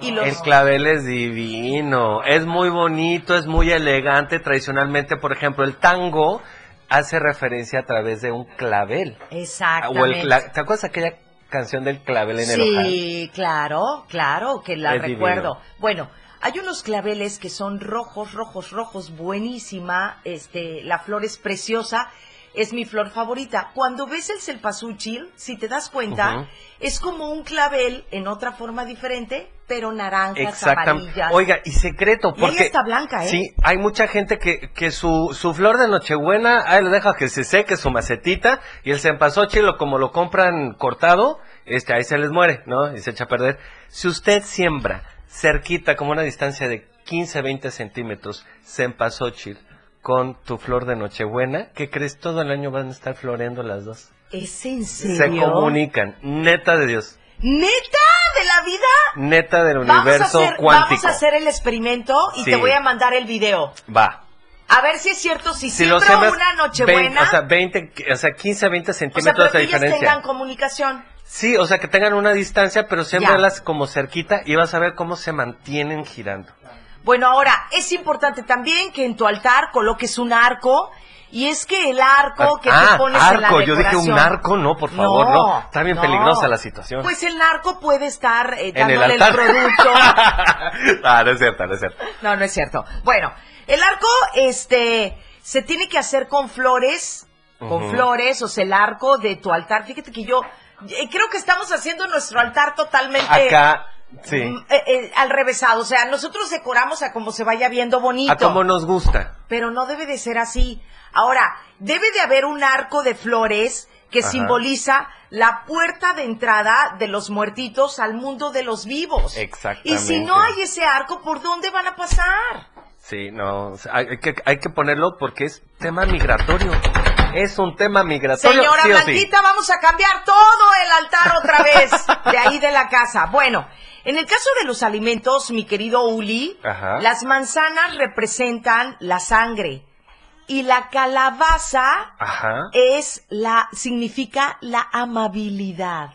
Y los, El clavel es divino, es muy bonito, es muy elegante. Tradicionalmente, por ejemplo, el tango hace referencia a través de un clavel. O exactamente. el ¿Te acuerdas aquella canción del clavel en el ojal? Sí, claro, claro, que la Es divino. recuerdo. Bueno, hay unos claveles que son rojos, rojos, rojos, buenísima. Este, la flor es preciosa, es mi flor favorita. Cuando ves el celpasúchil, si te das cuenta, es como un clavel en otra forma diferente, pero naranjas, Exactamente. amarillas. Oiga, y secreto, Y porque... ella está blanca, ¿eh? Sí, hay mucha gente que, que su, su flor de Nochebuena, ahí le deja que se seque su macetita, y el cempasúchil, lo como lo compran cortado, este, ahí se les muere, ¿no? Y se echa a perder. Si usted siembra cerquita, como una distancia de 15, 20 centímetros, cempasúchil, con tu flor de Nochebuena, ¿qué crees? Todo el año van a estar floreando las dos. ¿Es en serio? Se comunican, neta de Dios, ¿Neta de la vida? neta del Vamos universo hacer, cuántico. vamos a hacer el experimento y Sí. te voy a mandar el video. Va. A ver si es cierto, si, Si siembro una nochebuena. 20, o sea, 20, o sea, 15 a 20 o sea, centímetros de que diferencia. tengan comunicación. Sí, o sea, que tengan una distancia, pero siémbralas como cerquita y vas a ver cómo se mantienen girando. Bueno, ahora, es importante también que en tu altar coloques un arco. Y es que el arco que ah, te pones en la arco, yo dije un arco, no, por favor, no. Está bien no. peligrosa la situación. Pues el narco puede estar eh, en el dándole el, altar. producto. ah, no es cierto, no es cierto. No, no es cierto. Bueno, el arco, este, se tiene que hacer con flores, con flores, o sea, el arco de tu altar. Fíjate que yo eh, creo que estamos haciendo nuestro altar totalmente Acá, sí. mm, eh, eh, al revésado. O sea, nosotros decoramos a como se vaya viendo bonito. A como nos gusta. Pero no debe de ser así. Ahora, debe de haber un arco de flores que Ajá. simboliza la puerta de entrada de los muertitos al mundo de los vivos. Exactamente. Y si no hay ese arco, ¿por dónde van a pasar? Sí, no, hay que, hay que ponerlo porque es tema migratorio. Es un tema migratorio. Señora sí. Blanquita, vamos a cambiar todo el altar otra vez de ahí de la casa. Bueno, en el caso de los alimentos, mi querido Uli, Ajá. las manzanas representan la sangre y la calabaza Ajá. es la significa la amabilidad.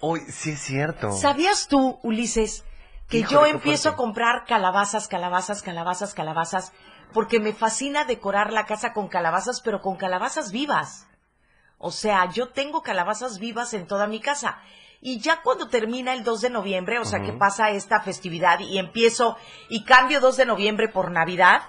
Uy, sí es cierto. ¿Sabías tú, Ulises, que Híjole, yo empiezo a comprar calabazas, calabazas, calabazas, calabazas, porque me fascina decorar la casa con calabazas, pero con calabazas vivas? O sea, yo tengo calabazas vivas en toda mi casa. Y ya cuando termina el 2 de noviembre, o sea, que pasa esta festividad y empiezo y cambio 2 de noviembre por Navidad,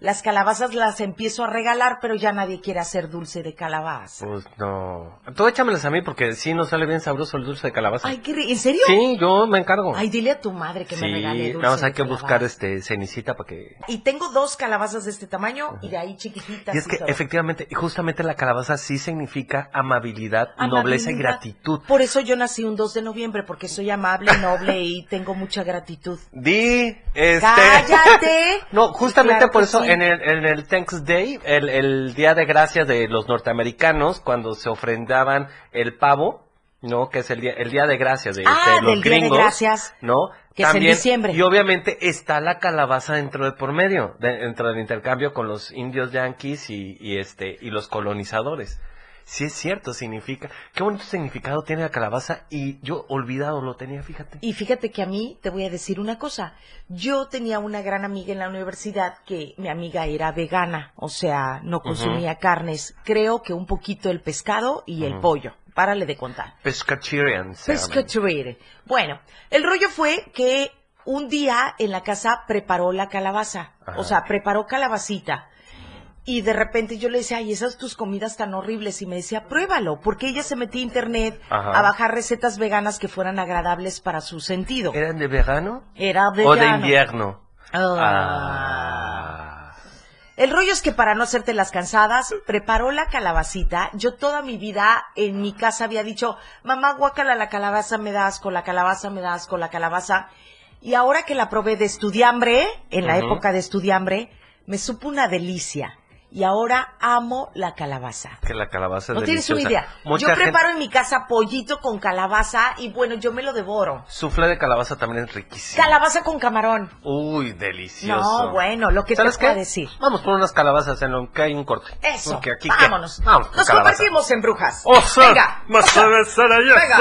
las calabazas las empiezo a regalar, pero ya nadie quiere hacer dulce de calabaza. Pues no. Tú échamelas a mí porque sí nos sale bien sabroso el dulce de calabaza. Ay, qué ¿en serio? Sí, yo me encargo. Ay, dile a tu madre que sí, me regale dulce nada más hay de que calabaza. buscar este cenicita para que... Y tengo dos calabazas de este tamaño y de ahí chiquititas. Y es que todo. efectivamente, y justamente la calabaza sí significa amabilidad, Amabilidad. nobleza y gratitud. Por eso yo nací un 2 de noviembre, porque soy amable, noble y tengo mucha gratitud. Di, este... ¡Cállate! No, justamente Claro por eso sí. En, el, en el Thanks Day, el, el Día de Gracias de los norteamericanos, cuando se ofrendaban el pavo, ¿no? Que es el día, el día de gracias de, Ah, de los del Día de gringos, Gracias, ¿no? que es en diciembre. Y obviamente está la calabaza dentro de por medio, de- dentro del intercambio con los indios yanquis y, y este y los colonizadores. Sí es cierto, significa. Qué bonito significado tiene la calabaza y yo olvidado lo tenía, fíjate. Y fíjate que a mí te voy a decir una cosa. Yo tenía una gran amiga en la universidad que mi amiga era vegana, o sea, no consumía carnes. Creo que un poquito el pescado y el pollo. Párale de contar. Pescatarian. Pescatarian. Bueno, el rollo fue que un día en la casa preparó la calabaza. Ajá. O sea, preparó calabacita. Y de repente yo le decía, ay, esas tus comidas tan horribles. Y me decía, pruébalo. Porque ella se metía a internet Ajá. a bajar recetas veganas que fueran agradables para su sentido. ¿Eran de verano? Era ¿O de invierno? Ah. Ah. El rollo es que para no hacerte las cansadas, preparó la calabacita. Yo toda mi vida en mi casa había dicho, mamá, guácala la calabaza, me da asco, la calabaza, me da asco, la calabaza. Y ahora que la probé de estudiambre, en la época de estudiambre, me supo una delicia. Y ahora amo la calabaza. Que la calabaza es No tienes una idea. Mucha yo gente- preparo en mi casa pollito con calabaza y bueno, yo me lo devoro. Sufle de calabaza también es riquísimo. Calabaza con camarón. Uy, delicioso. No, bueno, lo que te ¿Sabes puedo qué? decir. Vamos por unas calabazas en lo que hay un corte. Eso. Porque aquí ¿qué? Vámonos. Vamos por Nos calabaza. convertimos en brujas. O sea, Venga. más o sea, a venga,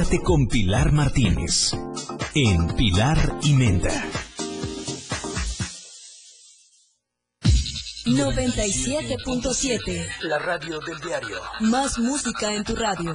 Quédate con Pilar Martínez en Pilar y Menta. 97.7. La radio del diario. Más música en tu radio.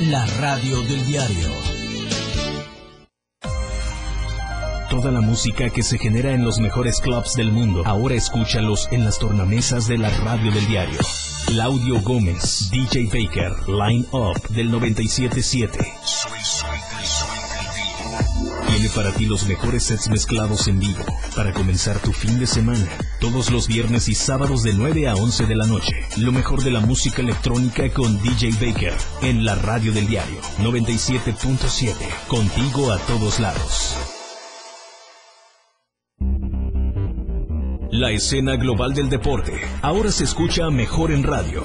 La radio del diario. Toda la música que se genera en los mejores clubs del mundo, ahora escúchalos en las tornamesas de la radio del diario. Claudio Gómez, DJ Baker, Line Up del 977. Tiene para ti los mejores sets mezclados en vivo para comenzar tu fin de semana. Todos los viernes y sábados de 9 a 11 de la noche. Lo mejor de la música electrónica con DJ Baker en la radio del diario 97.7. Contigo a todos lados. La escena global del deporte ahora se escucha mejor en radio.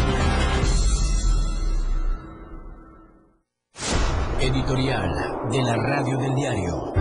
Editorial de la Radio del Diario.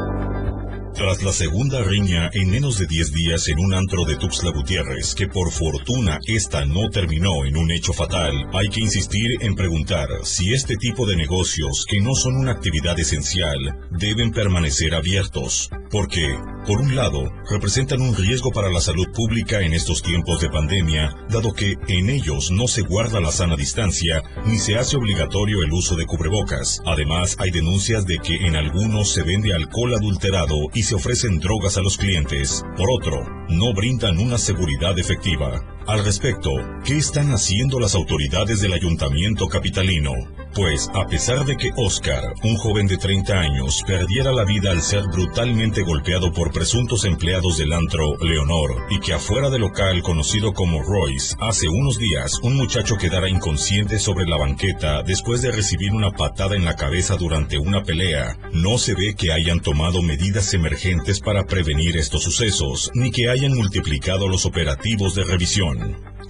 Tras la segunda riña en menos de 10 días en un antro de Tuxtla Gutiérrez, que por fortuna esta no terminó en un hecho fatal, hay que insistir en preguntar si este tipo de negocios, que no son una actividad esencial, deben permanecer abiertos. Porque, por un lado, representan un riesgo para la salud pública en estos tiempos de pandemia, dado que en ellos no se guarda la sana distancia ni se hace obligatorio el uso de cubrebocas. Además, hay denuncias de que en algunos se vende alcohol adulterado y se ofrecen drogas a los clientes. Por otro, no brindan una seguridad efectiva. Al respecto, ¿qué están haciendo las autoridades del ayuntamiento capitalino? Pues a pesar de que Oscar, un joven de 30 años, perdiera la vida al ser brutalmente golpeado por presuntos empleados del antro Leonor y que afuera del local conocido como Royce, hace unos días un muchacho quedara inconsciente sobre la banqueta después de recibir una patada en la cabeza durante una pelea, no se ve que hayan tomado medidas emergentes para prevenir estos sucesos, ni que hayan multiplicado los operativos de revisión.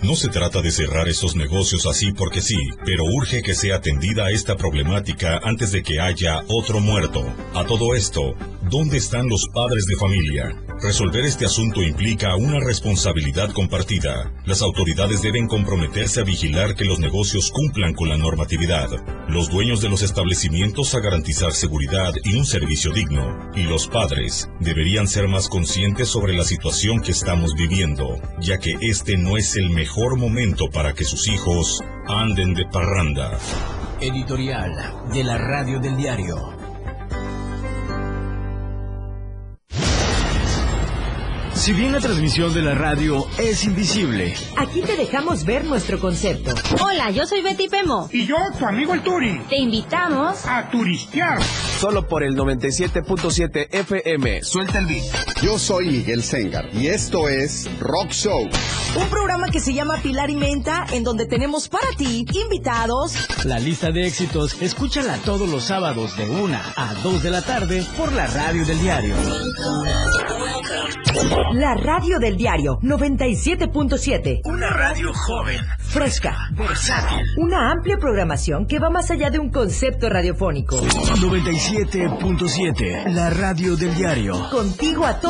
No se trata de cerrar estos negocios así porque sí, pero urge que sea atendida esta problemática antes de que haya otro muerto. A todo esto, ¿dónde están los padres de familia? Resolver este asunto implica una responsabilidad compartida. Las autoridades deben comprometerse a vigilar que los negocios cumplan con la normatividad, los dueños de los establecimientos a garantizar seguridad y un servicio digno, y los padres deberían ser más conscientes sobre la situación que estamos viviendo, ya que este no es el mejor momento para que sus hijos anden de parranda. Editorial de la Radio del Diario. Si bien la transmisión de la radio es invisible, Aquí te dejamos ver nuestro concepto. Hola, yo soy Betty Pemo. Y yo, tu amigo el Turi. Te invitamos a turistear. Solo por el 97.7 FM. Suelta el beat. Yo soy Miguel Sengar y esto es Rock Show. Un programa que se llama Pilar y Menta, en donde tenemos para ti invitados. La lista de éxitos, escúchala todos los sábados de 1 a 2 de la tarde por la radio del diario. La radio del diario 97.7. Una radio joven, Fresca. versátil. Una amplia programación que va más allá de un concepto radiofónico. 97.7, la radio del diario. Contigo a todos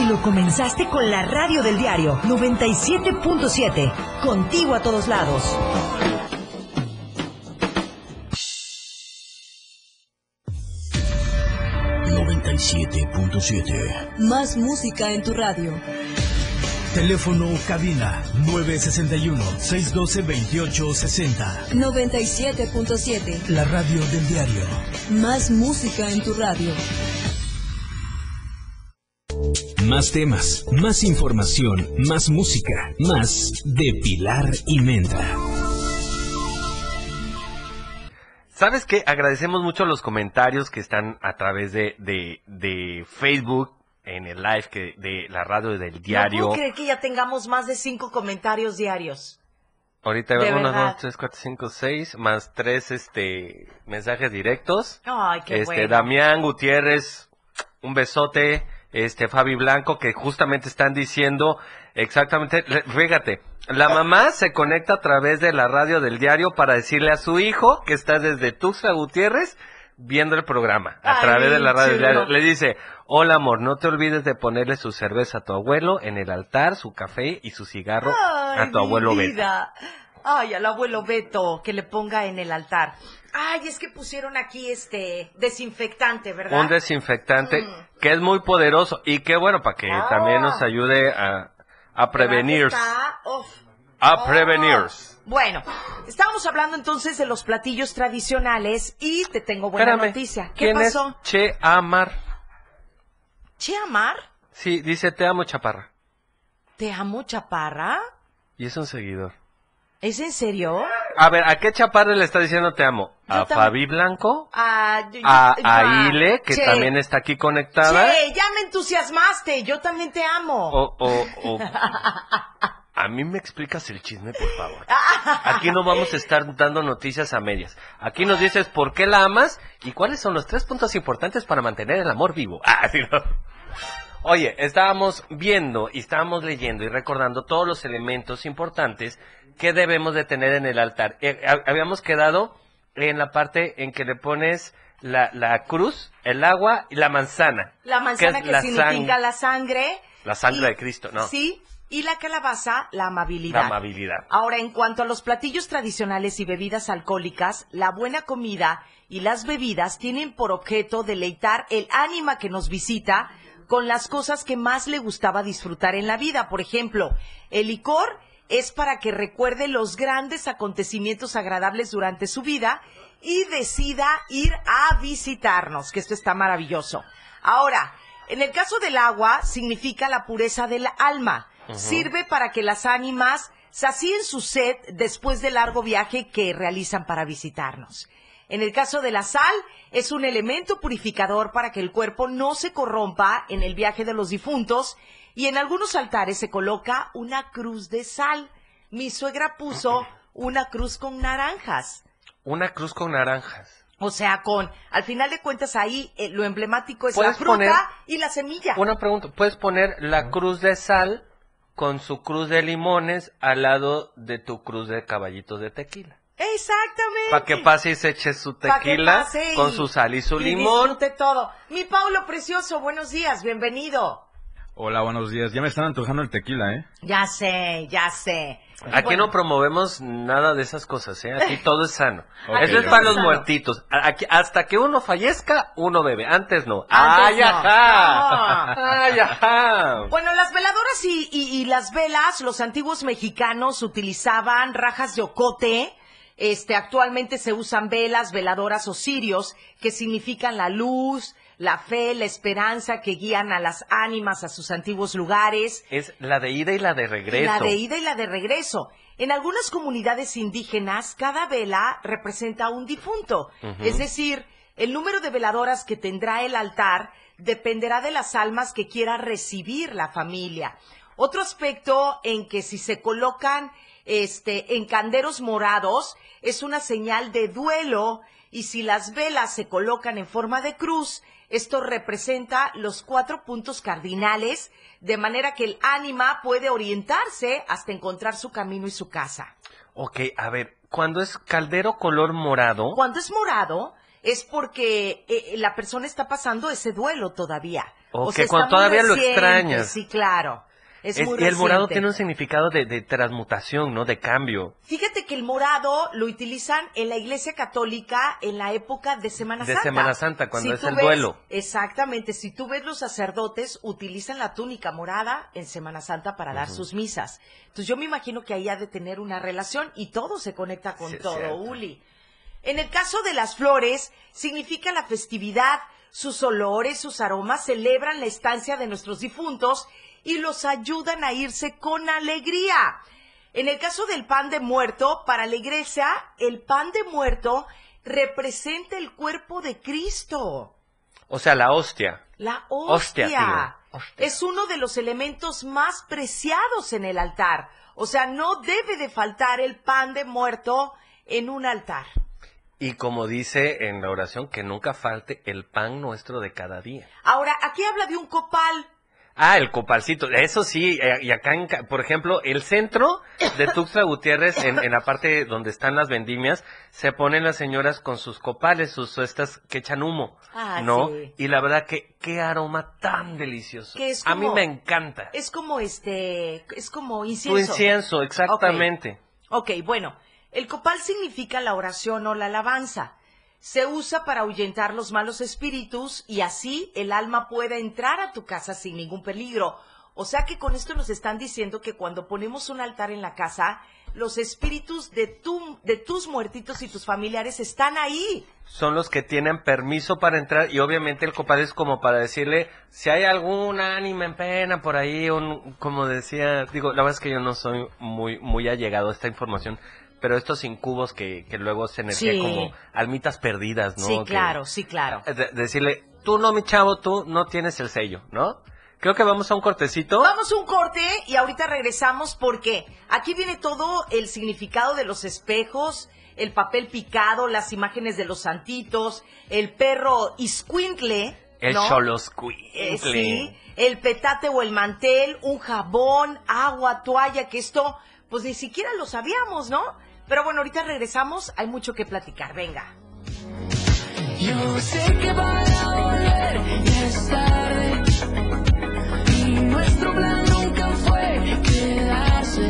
Y lo comenzaste con la radio del diario 97.7. Contigo a todos lados. Más música en tu radio. Teléfono cabina 961-612-2860. 97.7. La radio del diario. Más música en tu radio. Más temas, más información, más música, más de Pilar y Menta. ¿Sabes qué? Agradecemos mucho los comentarios que están a través de, de, de Facebook, en el live que, de la radio del No diario. puedo creer que ya tengamos más de cinco comentarios diarios. Ahorita veo uno, dos, tres, cuatro, cinco, seis, más tres este, mensajes directos. Ay, qué este, bueno. Damián Gutiérrez, un besote. Este, Fabi Blanco, que justamente están diciendo exactamente, fíjate, La mamá se conecta a través de la radio del diario para decirle a su hijo que está desde Tuxtla Gutiérrez viendo el programa a Ay, través de la radio del diario. Le dice, hola amor, no te olvides de ponerle su cerveza a tu abuelo en el altar, su café y su cigarro Ay, a tu abuelo. Ay, al abuelo Beto, que le ponga en el altar. Ay, es que pusieron aquí este desinfectante, ¿verdad? Un desinfectante Mm. que es muy poderoso y que bueno, para que Ah. también nos ayude a, a prevenir. A Oh. prevenir. Bueno, estábamos hablando entonces de los platillos tradicionales y te tengo buena Espérame, noticia. ¿Qué ¿quién pasó? es Che Amar? Che Amar, Sí, dice te amo chaparra. te amo, chaparra. Y es un seguidor. ¿Es en serio? A ver, ¿a qué chaparra le está diciendo te amo? ¿A tam- Fabi Blanco? Ah, yo- yo- ¿A, yo- a Ile, que Che, también está aquí conectada? Che, ya me entusiasmaste, yo también te amo. O, o, o- A mí me explicas el chisme, por favor. Aquí no vamos a estar dando noticias a medias. Aquí nos dices por qué la amas y cuáles son los tres puntos importantes para mantener el amor vivo. Ah, sí, no. Oye, estábamos viendo y estábamos leyendo y recordando todos los elementos importantes que debemos de tener en el altar. Eh, ha- habíamos quedado en la parte en que le pones la, la cruz, el agua y la manzana. La manzana es que la significa sang- la sangre. La sangre y- de Cristo, ¿no? Sí, y la calabaza, la amabilidad. La amabilidad. Ahora, en cuanto a los platillos tradicionales y bebidas alcohólicas, la buena comida y las bebidas tienen por objeto deleitar el ánima que nos visita con las cosas que más le gustaba disfrutar en la vida. Por ejemplo, el licor es para que recuerde los grandes acontecimientos agradables durante su vida y decida ir a visitarnos, que esto está maravilloso. Ahora, en el caso del agua, significa la pureza del alma. Sirve para que las ánimas sacíen su sed después del largo viaje que realizan para visitarnos. En el caso de la sal, es un elemento purificador para que el cuerpo no se corrompa en el viaje de los difuntos y en algunos altares se coloca una cruz de sal. Mi suegra puso una cruz con naranjas. Una cruz con naranjas. O sea, con, al final de cuentas ahí eh, lo emblemático es la ¿Puedes fruta poner y la semilla. Una pregunta, ¿puedes poner la cruz de sal con su cruz de limones al lado de tu cruz de caballitos de tequila? Exactamente. Para que pase y se eche su Pa' que tequila pase y- con su sal y su y limón. disfrute todo. Mi Paulo precioso, buenos días, bienvenido. Hola, buenos días. Ya me están antojando el tequila, ¿eh? Ya sé, ya sé. Aquí Bueno, no promovemos nada de esas cosas, ¿eh? Aquí todo es sano. Eso es para los muertitos. Aquí- hasta que uno fallezca, uno bebe. Antes no. Antes ¡Ay, no. ajá! ¡Ay, ajá! Bueno, las veladoras y, y- y las velas, los antiguos mexicanos utilizaban rajas de ocote. Este, actualmente se usan velas, veladoras o cirios, que significan la luz, la fe, la esperanza que guían a las ánimas a sus antiguos lugares. Es la de ida y la de regreso. La de ida y la de regreso. En algunas comunidades indígenas, cada vela representa un difunto. Es decir, el número de veladoras que tendrá el altar dependerá de las almas que quiera recibir la familia. Otro aspecto en que si se colocan este, en canderos morados es una señal de duelo y si las velas se colocan en forma de cruz, esto representa los cuatro puntos cardinales, de manera que el ánima puede orientarse hasta encontrar su camino y su casa. Ok, a ver, cuando es caldero color morado, Cuando es morado, es porque eh, la persona está pasando ese duelo todavía. Ok, está cuando todavía lo extrañas. Sí, claro. Es, es- muy y el morado tiene un significado de, de transmutación, ¿no? De cambio. Fíjate que el morado lo utilizan en la Iglesia Católica en la época de Semana De Santa. Semana Santa, cuando es el ves- duelo. Exactamente. Si tú ves los sacerdotes utilizan la túnica morada en Semana Santa para dar sus misas. Entonces yo me imagino que ahí ha de tener una relación y todo se conecta con Sí, todo, cierto. Uli. En el caso de las flores, significa la festividad. Sus olores, sus aromas celebran la estancia de nuestros difuntos y los ayudan a irse con alegría. En el caso del pan de muerto, para la iglesia, el pan de muerto representa el cuerpo de Cristo. O sea, la hostia. La Hostia. Es uno de los elementos más preciados en el altar. O sea, no debe de faltar el pan de muerto en un altar. Y como dice en la oración, que nunca falte el pan nuestro de cada día. Ahora, aquí habla de un copal. Ah, el copalcito, eso sí, eh, y acá, en por ejemplo, el centro de Tuxtla Gutiérrez, en, en la parte donde están las vendimias, se ponen las señoras con sus copales, sus estas que echan humo, Ah, ¿no? sí. Y la verdad que qué aroma tan delicioso. Es A mí me encanta. Es como este, es como Tu incienso. incienso, exactamente. Ok, bueno, el copal significa la oración o la alabanza. Se usa para ahuyentar los malos espíritus y así el alma pueda entrar a tu casa sin ningún peligro. O sea que con esto nos están diciendo que cuando ponemos un altar en la casa, los espíritus de, tu, de tus muertitos y tus familiares están ahí. Son los que tienen permiso para entrar y obviamente el copal es como para decirle si hay algún ánima en pena por ahí, un, como decía, digo, la verdad es que yo no soy muy, muy allegado a esta información, pero estos incubos que, que luego se energía Sí. como almitas perdidas, ¿no? Sí, Que- claro, sí, claro. de- decirle, tú no, mi chavo, tú no tienes el sello, ¿no? Creo que vamos a un cortecito. Vamos a un corte y ahorita regresamos porque aquí viene todo el significado de los espejos, el papel picado, las imágenes de los santitos, el perro iscuincle, El ¿no? Eh, sí, el petate o el mantel, un jabón, agua, toalla, que esto pues ni siquiera lo sabíamos, ¿no? Pero bueno, ahorita regresamos, hay mucho que platicar, venga. Yo sé que va a volver y es tarde. Y nuestro plan nunca fue quedarse.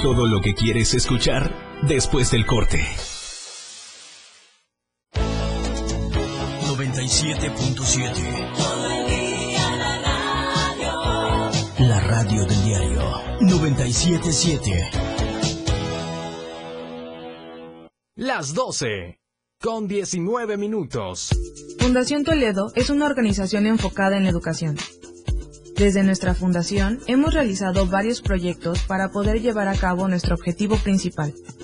Todo lo que quieres escuchar después del corte. 97.7 La radio del diario 977 Las 12. Con 19 minutos. Fundación Toledo es una organización enfocada en la educación. Desde nuestra fundación hemos realizado varios proyectos para poder llevar a cabo nuestro objetivo principal,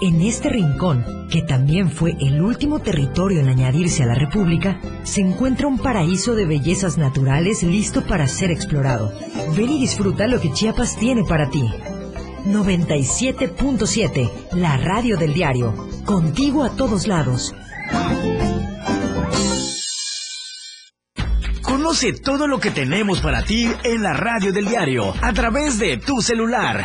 en este rincón, que también fue el último territorio en añadirse a la República, se encuentra un paraíso de bellezas naturales listo para ser explorado. Ven y disfruta lo que Chiapas tiene para ti. 97.7, la radio del diario. Contigo a todos lados. Conoce todo lo que tenemos para ti en la radio del diario a través de tu celular.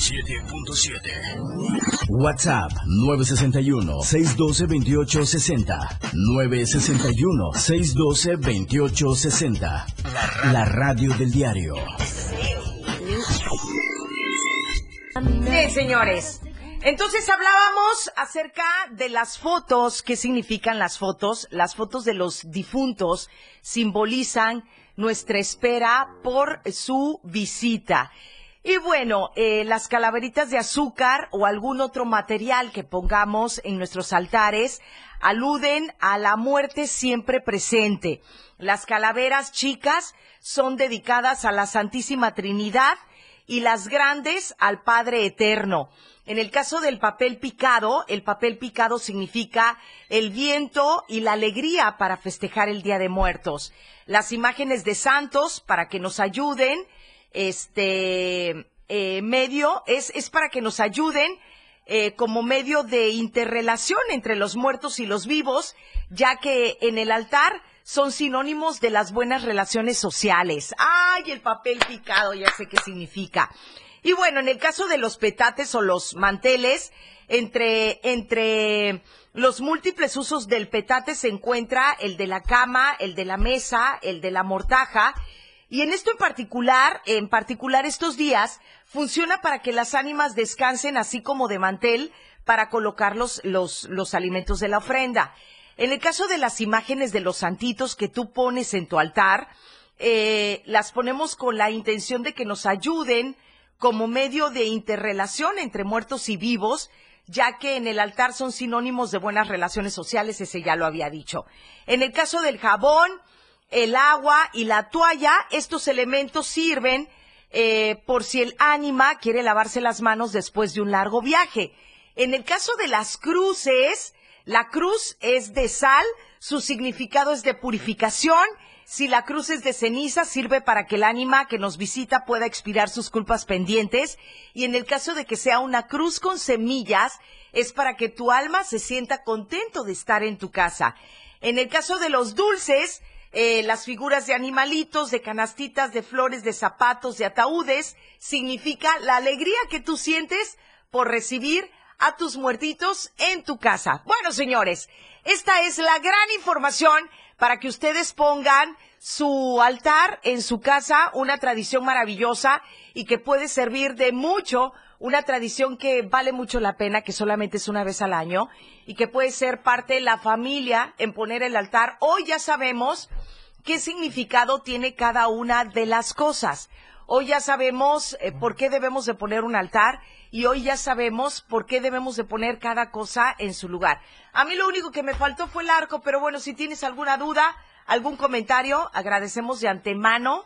97.7 WhatsApp 961-612-2860 961-612-2860 la, la radio del diario Sí, señores. Entonces hablábamos acerca de las fotos. ¿Qué significan las fotos? Las fotos de los difuntos simbolizan nuestra espera por su visita. Y bueno, eh, las calaveritas de azúcar o algún otro material que pongamos en nuestros altares aluden a la muerte siempre presente. Las calaveras chicas son dedicadas a la Santísima Trinidad y las grandes al Padre Eterno. En el caso del papel picado, el papel picado significa el viento y la alegría para festejar el Día de Muertos. Las imágenes de santos para que nos ayuden, este eh, medio es, es para que nos ayuden eh, como medio de interrelación entre los muertos y los vivos, ya que en el altar son sinónimos de las buenas relaciones sociales. ¡Ay, el papel picado! Ya sé qué significa. Y bueno, en el caso de los petates o los manteles, entre, entre los múltiples usos del petate se encuentra el de la cama, el de la mesa, el de la mortaja. Y en esto en particular, en particular estos días, funciona para que las ánimas descansen así como de mantel para colocar los, alimentos de la ofrenda. En el caso de las imágenes de los santitos que tú pones en tu altar, eh, las ponemos con la intención de que nos ayuden como medio de interrelación entre muertos y vivos, ya que en el altar son sinónimos de buenas relaciones sociales, ese ya lo había dicho. En el caso del jabón, el agua y la toalla, estos elementos sirven eh, por si el ánima quiere lavarse las manos después de un largo viaje. En el caso de las cruces, la cruz es de sal, su significado es de purificación. Si la cruz es de ceniza, sirve para que el ánima que nos visita pueda expirar sus culpas pendientes. Y en el caso de que sea una cruz con semillas, es para que tu alma se sienta contento de estar en tu casa. En el caso de los dulces, eh, las figuras de animalitos, de canastitas, de flores, de zapatos, de ataúdes, significa la alegría que tú sientes por recibir a tus muertitos en tu casa. Bueno, señores, esta es la gran información para que ustedes pongan su altar en su casa, una tradición maravillosa y que puede servir de mucho, una tradición que vale mucho la pena, que solamente es una vez al año y que puede ser parte de la familia en poner el altar. Hoy ya sabemos qué significado tiene cada una de las cosas. Hoy ya sabemos eh, por qué debemos de poner un altar y hoy ya sabemos por qué debemos de poner cada cosa en su lugar. A mí lo único que me faltó fue el arco, pero bueno, si tienes alguna duda, algún comentario, agradecemos de antemano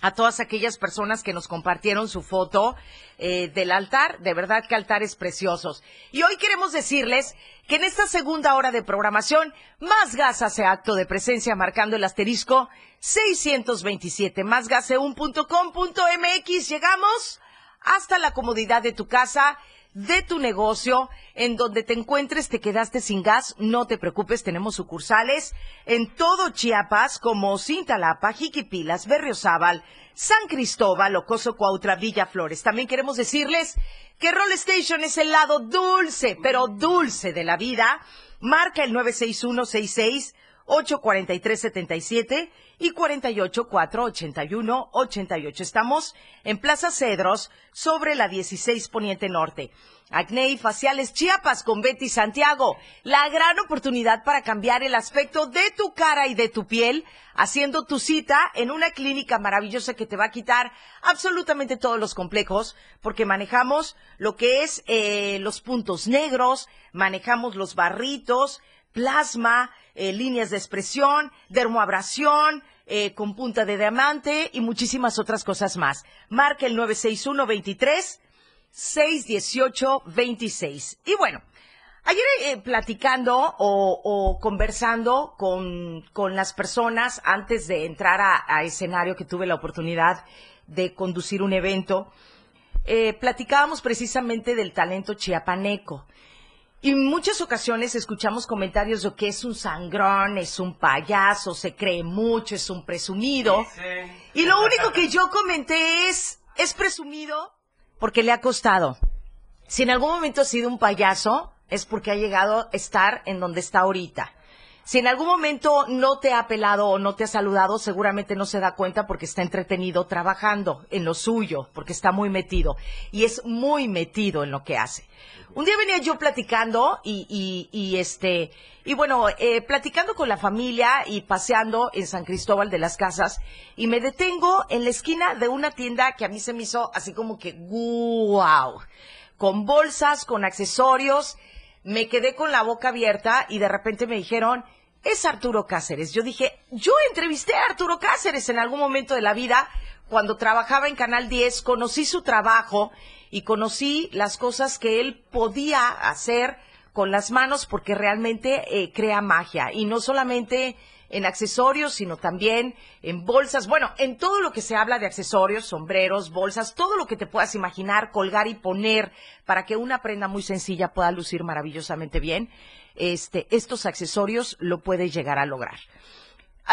a todas aquellas personas que nos compartieron su foto eh, del altar. De verdad que altares preciosos. Y hoy queremos decirles que en esta segunda hora de programación, más gas hace acto de presencia marcando el asterisco 627, másgase1.com.mx. Llegamos hasta la comodidad de tu casa, de tu negocio, en donde te encuentres, te quedaste sin gas, no te preocupes, tenemos sucursales en todo Chiapas, como Cintalapa, Jiquipilas, Berriozábal, San Cristóbal, Ocoso, Cuautla, Villa Flores. También queremos decirles que Roll Station es el lado dulce, pero dulce de la vida. Marca el 96166 843-77 y 48-481-88. Estamos en Plaza Cedros, sobre la 16 Poniente Norte. Acné y faciales Chiapas con Betty Santiago. La gran oportunidad para cambiar el aspecto de tu cara y de tu piel, haciendo tu cita en una clínica maravillosa que te va a quitar absolutamente todos los complejos, porque manejamos lo que es eh, los puntos negros, manejamos los barritos, plasma, eh, líneas de expresión, dermoabrasión, eh, con punta de diamante y muchísimas otras cosas más. Marca el 961 23 618 26. Y bueno, ayer eh, platicando o, conversando con, las personas antes de entrar a, escenario que tuve la oportunidad de conducir un evento, platicábamos precisamente del talento chiapaneco. Y en muchas ocasiones escuchamos comentarios de que es un sangrón, es un payaso, se cree mucho, es un presumido. Y lo único que yo comenté es, es presumido porque le ha costado. Si en algún momento ha sido un payaso, es porque ha llegado a estar en donde está ahorita. Si en algún momento no te ha pelado o no te ha saludado, seguramente no se da cuenta porque está entretenido trabajando en lo suyo, porque está muy metido y es muy metido en lo que hace. Un día venía yo platicando y, este, y bueno, eh, platicando con la familia y paseando en San Cristóbal de las Casas y me detengo en la esquina de una tienda que a mí se me hizo así como que wow, con bolsas, con accesorios, me quedé con la boca abierta y de repente me dijeron, es Arturo Cáceres. Yo dije, yo entrevisté a Arturo Cáceres en algún momento de la vida, cuando trabajaba en Canal 10, conocí su trabajo y conocí las cosas que él podía hacer con las manos porque realmente eh, crea magia. Y no solamente en accesorios, sino también en bolsas. Bueno, en todo lo que se habla de accesorios, sombreros, bolsas, todo lo que te puedas imaginar, colgar y poner para que una prenda muy sencilla pueda lucir maravillosamente bien. Este, estos accesorios lo puede llegar a lograr.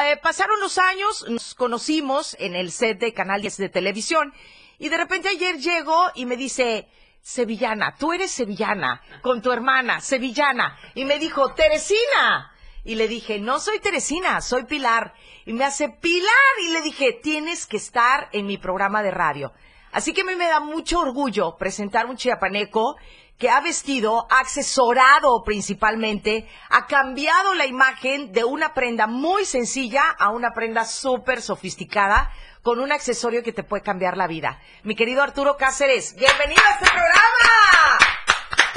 Eh, pasaron los años, nos conocimos en el set de Canal 10 de televisión y de repente ayer llego y me dice, Sevillana, tú eres sevillana, con tu hermana, sevillana. Y me dijo, Teresina. Y le dije, no soy Teresina, soy Pilar. Y me hace, Pilar. Y le dije, tienes que estar en mi programa de radio. Así que a mí me da mucho orgullo presentar un chiapaneco que ha vestido, ha accesorado principalmente, ha cambiado la imagen de una prenda muy sencilla a una prenda súper sofisticada con un accesorio que te puede cambiar la vida. Mi querido Arturo Cáceres, bienvenido a este programa.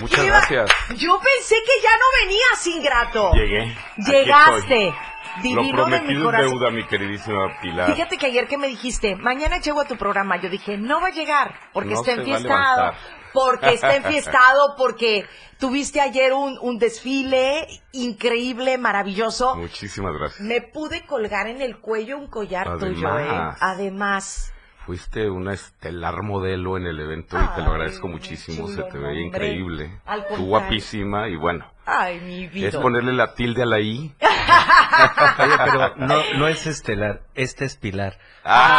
Muchas Iba- gracias. Yo pensé que ya no venías, ingrato. Llegué. Llegaste. Divino Lo de prometido mi es corazón. deuda, mi queridísima Pilar. Fíjate que ayer que me dijiste, mañana llego a tu programa, yo dije, no va a llegar, porque No está enfiestado. Porque está enfiestado, porque tuviste ayer un, un desfile increíble, maravilloso. Muchísimas gracias. Me pude colgar en el cuello un collar tuyo, ¿eh? Además. Fuiste una estelar modelo en el evento y te lo agradezco muchísimo. Se te veía hombre. increíble. Al Tú guapísima y bueno. Ay, mi vida. Es ponerle la tilde a la I. Oye, pero no, no es estelar, este es Pilar. Ah,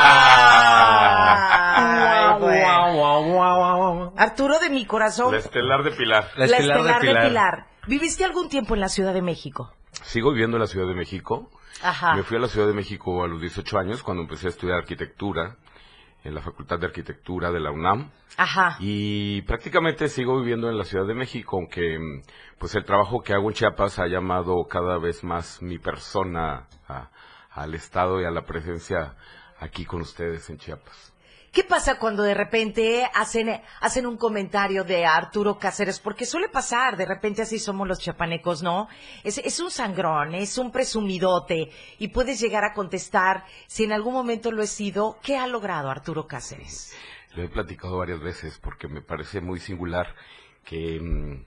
bueno. Arturo de mi corazón. La estelar de Pilar. La estelar, de, Pilar. ¿Viviste algún tiempo en la Ciudad de México? Sigo viviendo en la Ciudad de México. Ajá. Me fui a la Ciudad de México a los 18 años cuando empecé a estudiar arquitectura en la Facultad de Arquitectura de la UNAM. Ajá. Y prácticamente sigo viviendo en la Ciudad de México, aunque pues el trabajo que hago en Chiapas ha llamado cada vez más mi persona a- al estado y a la presencia aquí con ustedes en Chiapas. ¿Qué pasa cuando de repente hacen, hacen un comentario de Arturo Cáceres? Porque suele pasar, de repente así somos los chapanecos, ¿no? Es, un sangrón, es un presumidote y puedes llegar a contestar, si en algún momento lo he sido, ¿qué ha logrado Arturo Cáceres? Lo he platicado varias veces porque me parece muy singular que, mm,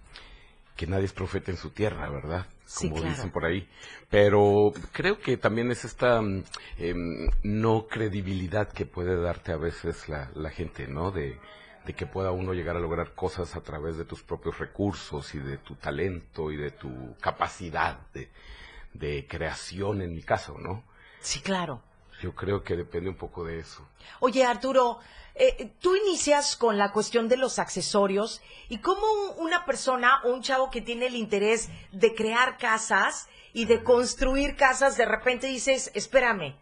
que nadie es profeta en su tierra, ¿verdad? Sí, Como claro. dicen por ahí. Pero creo que también es esta mm, em, no credibilidad que puede darte a veces la, la gente, ¿no? De, de que pueda uno llegar a lograr cosas a través de tus propios recursos y de tu talento y de tu capacidad de, de creación, en mi caso, ¿no? Sí, claro. Yo creo que depende un poco de eso. Oye, Arturo, eh, tú inicias con la cuestión de los accesorios y cómo un- una persona o un chavo que tiene el interés de crear casas y de construir casas, de repente dices, espérame,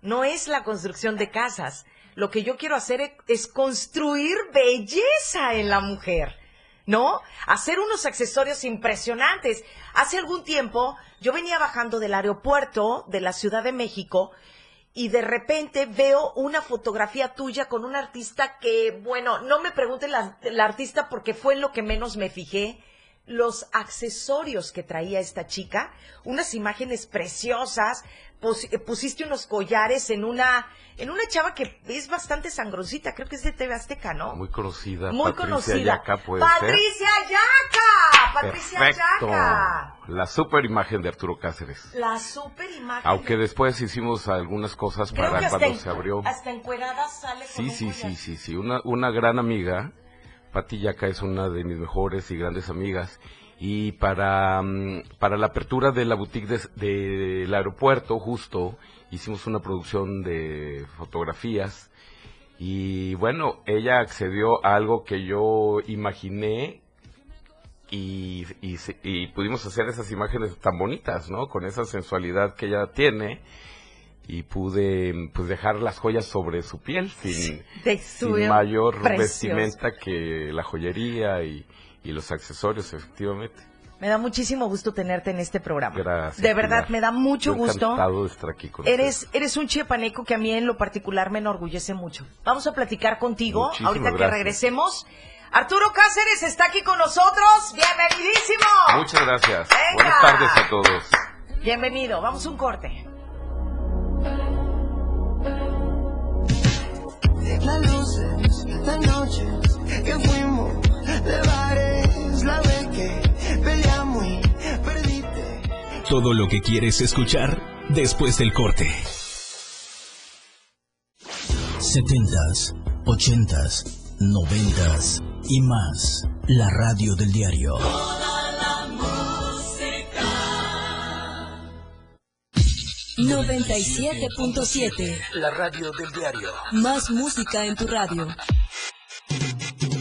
no es la construcción de casas. Lo que yo quiero hacer e- es construir belleza en la mujer. ¿No? Hacer unos accesorios impresionantes. Hace algún tiempo yo venía bajando del aeropuerto de la Ciudad de México y de repente veo una fotografía tuya con un artista que, bueno, no me pregunten la, artista porque fue lo que menos me fijé, los accesorios que traía esta chica, unas imágenes preciosas, pus- pusiste unos collares en una, en una chava que es bastante sangroncita, creo que es de TV Azteca, ¿no? Muy conocida. Muy Patricia conocida. Yaca, puede ser. Patricia Yaca, Patricia Perfecto. Yaca. La super imagen de Arturo Cáceres. La super imagen. Aunque después hicimos algunas cosas Creo para cuando en- se abrió. hasta encuerada sale con Sí, un sí, collar. sí, sí, sí. Una, una gran amiga. Pati Yaca es una de mis mejores y grandes amigas. Y para, mm, para la apertura de la boutique del aeropuerto, justo, hicimos una producción de fotografías. Y bueno, ella accedió a algo que yo imaginé y, y, y pudimos hacer esas imágenes tan bonitas, ¿no? Con esa sensualidad que ella tiene y pude pues dejar las joyas sobre su piel sin, De sin mayor precioso. vestimenta que la joyería y, y los accesorios, efectivamente. Me da muchísimo gusto tenerte en este programa. Gracias. De verdad, Pilar. me da mucho Yo gusto. encantado de estar aquí con Eres, eres un chiapaneco que a mí en lo particular me enorgullece mucho. Vamos a platicar contigo Muchísimas ahorita que regresemos. Arturo Cáceres está aquí con nosotros. Bienvenidísimo. Muchas gracias. Venga. Buenas tardes a todos. Bienvenido. Vamos a un corte. Las luces, las noches que fuimos de bares, Todo lo que quieres escuchar después del corte. 70s, 80s, 90s y más. La radio del diario. 97.7. La radio del diario. Más música en tu radio.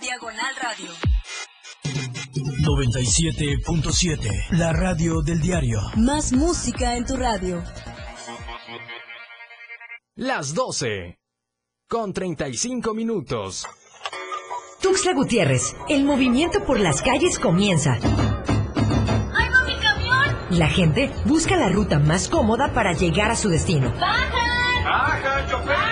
Diagonal Radio. 97.7. La radio del diario. Más música en tu radio. Las 12. Con 35 minutos. Tuxtla Gutiérrez, el movimiento por las calles comienza. ¡Ahí va mi camión! La gente busca la ruta más cómoda para llegar a su destino. ¡Baja, chofer!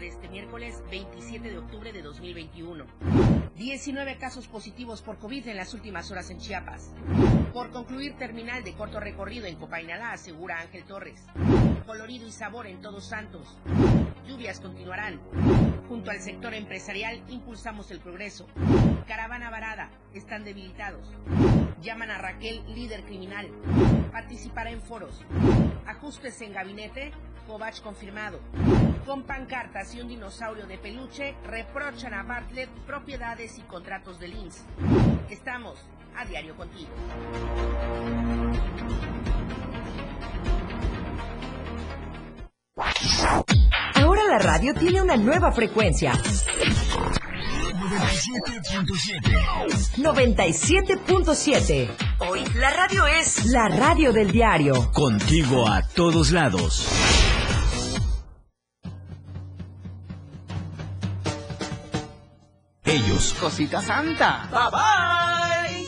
De este miércoles 27 de octubre de 2021. 19 casos positivos por COVID en las últimas horas en Chiapas. Por concluir terminal de corto recorrido en Copainalá, asegura Ángel Torres. Colorido y sabor en Todos Santos. Lluvias continuarán. Junto al sector empresarial impulsamos el progreso. Caravana varada, están debilitados. Llaman a Raquel líder criminal. Participará en foros. Ajustes en gabinete, Kovach confirmado. Con pancartas y un dinosaurio de peluche, reprochan a Bartlett propiedades y contratos de Links. Estamos a diario contigo. Ahora la radio tiene una nueva frecuencia. 97.7. Hoy la radio es la radio del diario. Contigo a todos lados. Ellos, Cosita Santa. Bye bye.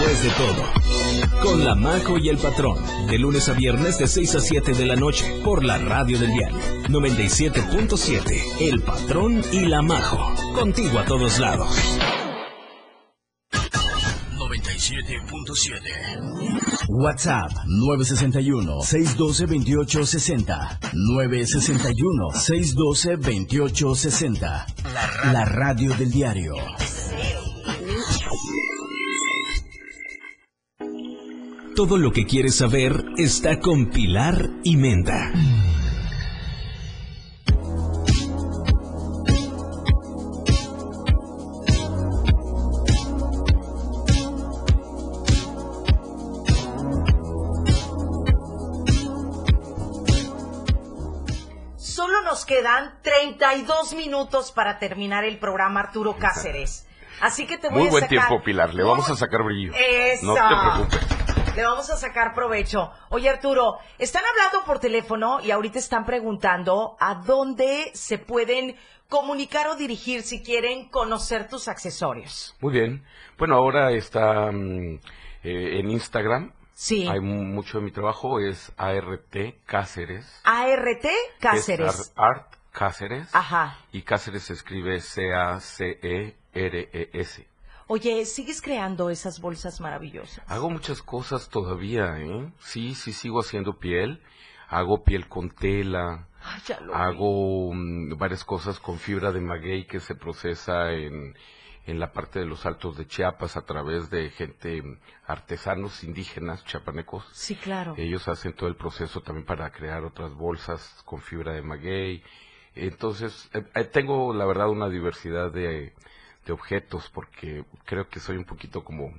Después de todo, con La Majo y el Patrón, de lunes a viernes de 6 a 7 de la noche, por la radio del diario 97.7, El Patrón y La Majo, contigo a todos lados. 97.7. WhatsApp 961-612-2860. 961-612-2860. La, la radio del diario. Todo lo que quieres saber está con Pilar y Menda. Solo nos quedan 32 minutos para terminar el programa Arturo Cáceres. Así que te voy Muy a buen sacar... tiempo, Pilar. Le vamos a sacar brillo. Eso. No te preocupes. Le vamos a sacar provecho. Oye, Arturo, están hablando por teléfono y ahorita están preguntando a dónde se pueden comunicar o dirigir si quieren conocer tus accesorios. Muy bien. Bueno, ahora está mm, eh, en Instagram. Sí. Hay mu- mucho de mi trabajo, es ART Cáceres. ART Cáceres. Es Ar- Art Cáceres. Ajá. Y Cáceres se escribe C-A-C-E-R-E-S. Oye, ¿sigues creando esas bolsas maravillosas? Hago muchas cosas todavía, ¿eh? Sí, sí, sigo haciendo piel. Hago piel con tela. Ay, ya lo. Hago mm, varias cosas con fibra de maguey que se procesa en, en la parte de los altos de Chiapas a través de gente, mm, artesanos indígenas chiapanecos. Sí, claro. Ellos hacen todo el proceso también para crear otras bolsas con fibra de maguey. Entonces, eh, eh, tengo la verdad una diversidad de, de objetos porque creo que soy un poquito como,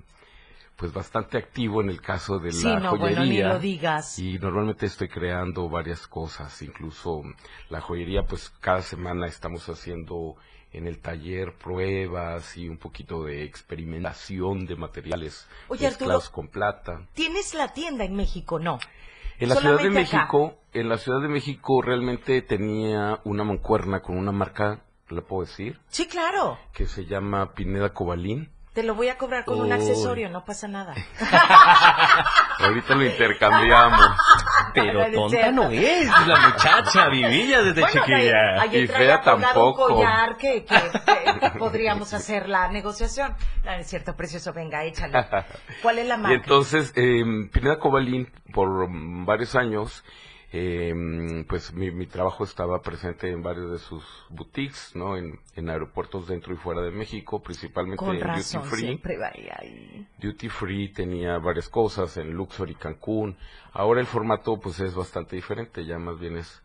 pues bastante activo en el caso de Sí, la no, bueno, ni joyería. lo digas. Y normalmente estoy creando varias cosas, incluso la joyería, pues cada semana estamos haciendo en el taller pruebas y un poquito de experimentación de materiales Oye, Arturo. con plata. ¿Tienes la tienda en México? No. En la Ciudad de acá. México, en la Ciudad de México realmente tenía una mancuerna con una marca, ¿le puedo decir? Sí, claro. Que se llama Pineda Cobalín. Te lo voy a cobrar con un Uy. accesorio, no pasa nada. Ahorita lo intercambiamos. Pero No, tonta no es la muchacha, vivilla desde Bueno, chiquilla. ahí- ahí Y fea tampoco. Un collar que, que- que- que podríamos hacer la negociación. No, es cierto, precioso, venga, échale. ¿Cuál es la Y marca? entonces, eh, Pineda Cobalín, por varios años, eh, pues mi, mi trabajo estaba presente en varios de sus boutiques, ¿no? En, en aeropuertos dentro y fuera de México, principalmente Con en razón, Duty Free. siempre va ahí. Duty Free tenía varias cosas en Luxor y Cancún. Ahora el formato pues es bastante diferente, ya más bien es